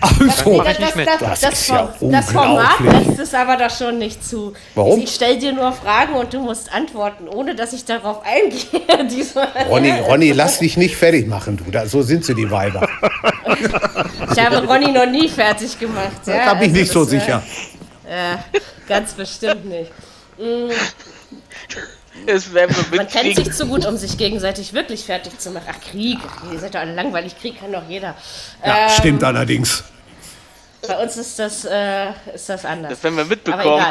Also, das, das, das, das, ja das Format lässt es aber doch schon nicht zu. Warum? Ich stelle dir nur Fragen und du musst antworten, ohne dass ich darauf eingehe. (laughs) Ronny, Ronny, lass dich nicht fertig machen, du. Da, so sind sie, die Weiber. ich habe Ronny noch nie fertig gemacht. Ja? Da bin ich also nicht so sicher. Äh, ganz bestimmt nicht. Mm. Es Man kennt sich zu gut, um sich gegenseitig wirklich fertig zu machen. Ach, Krieg. Ihr seid doch alle langweilig. Krieg kann doch jeder. Ja, ähm, stimmt allerdings. Bei uns ist das, äh, ist das anders. Das werden wir mitbekommen.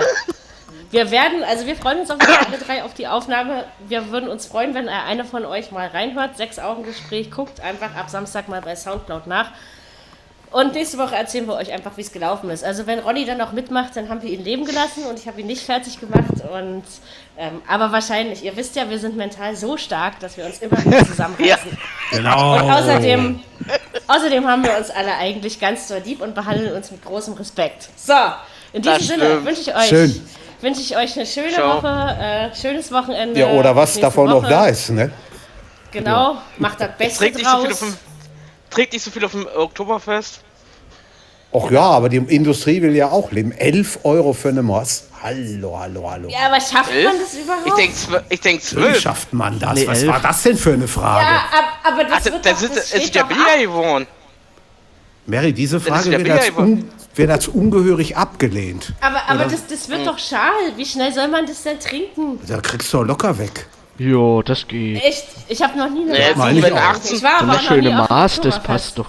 Wir werden, also wir freuen uns auf alle drei auf die Aufnahme. Wir würden uns freuen, wenn einer von euch mal reinhört. Sechs Augen Gespräch guckt einfach ab Samstag mal bei Soundcloud nach. Und nächste Woche erzählen wir euch einfach, wie es gelaufen ist. Also wenn Ronny dann auch mitmacht, dann haben wir ihn leben gelassen und ich habe ihn nicht fertig gemacht. Und, ähm, aber wahrscheinlich, ihr wisst ja, wir sind mental so stark, dass wir uns immer wieder zusammenreißen. ja. (laughs) Genau. Und außerdem, außerdem haben wir uns alle eigentlich ganz so lieb und behandeln uns mit großem Respekt. So, in diesem Sinne wünsche ich euch... Schön. Wünsche ich euch eine schöne Ciao. Woche, äh, schönes Wochenende. Ja, oder was davon Woche. noch da ist, ne? Genau, ja. macht das Beste draus. Trägt nicht so viel auf dem Oktoberfest. Ach ja, aber die Industrie will ja auch leben. 11 Euro für eine Moss. Hallo, hallo, hallo. Ja, aber schafft man das überhaupt? Ich denke, ich denk 12. Wie schafft man das? Nee, Was elf. war das denn für eine Frage? Ja, aber das also, wird das doch, das ist ja billiger geworden. Mary, diese Frage wird als, un, wird als, ungehörig abgelehnt. Aber, aber das, das wird hm. doch schal. Wie schnell soll man das denn trinken? Da kriegst du doch locker weg. Jo, das geht. Echt? Ich habe noch nie eine nee, Meine ich, auch. ich war aber auch schöne Maß, das passt doch.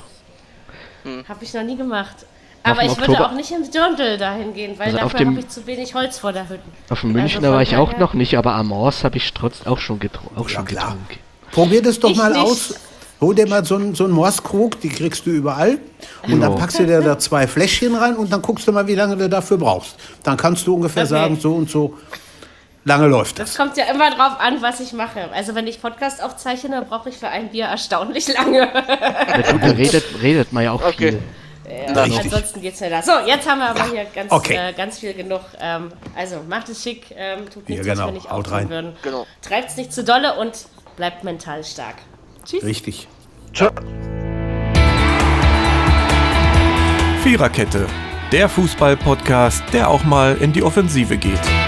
Hm. Habe ich noch nie gemacht. Aber ich Oktober würde auch nicht ins Dirndl dahin gehen, weil also dafür habe ich zu wenig Holz vor der Hütte. Auf dem Münchner also war ich auch noch nicht, aber am Ors habe ich trotzdem auch schon, getru auch ja, schon getrunken. Probier das doch ich mal nicht. aus. Hol dir mal so einen, so einen Morskrug, die kriegst du überall. Und jo. dann packst du dir da zwei Fläschchen rein und dann guckst du mal, wie lange du dafür brauchst. Dann kannst du ungefähr okay. sagen, so und so lange läuft das. Das kommt ja immer drauf an, was ich mache. Also wenn ich Podcast aufzeichne, brauche ich für ein Bier erstaunlich lange. Ja, da redet, redet man ja auch okay. viel. Ja, ansonsten geht's schneller. So, jetzt haben wir aber hier ganz, okay. äh, ganz viel genug. Ähm, also macht es schick, ähm, tut nichts, ja, genau. was wir nicht Haut rein. würden. Genau. Treibt es nicht zu dolle und bleibt mental stark. Tschüss. Richtig. Ciao. Viererkette, der Fußball-Podcast, der auch mal in die Offensive geht.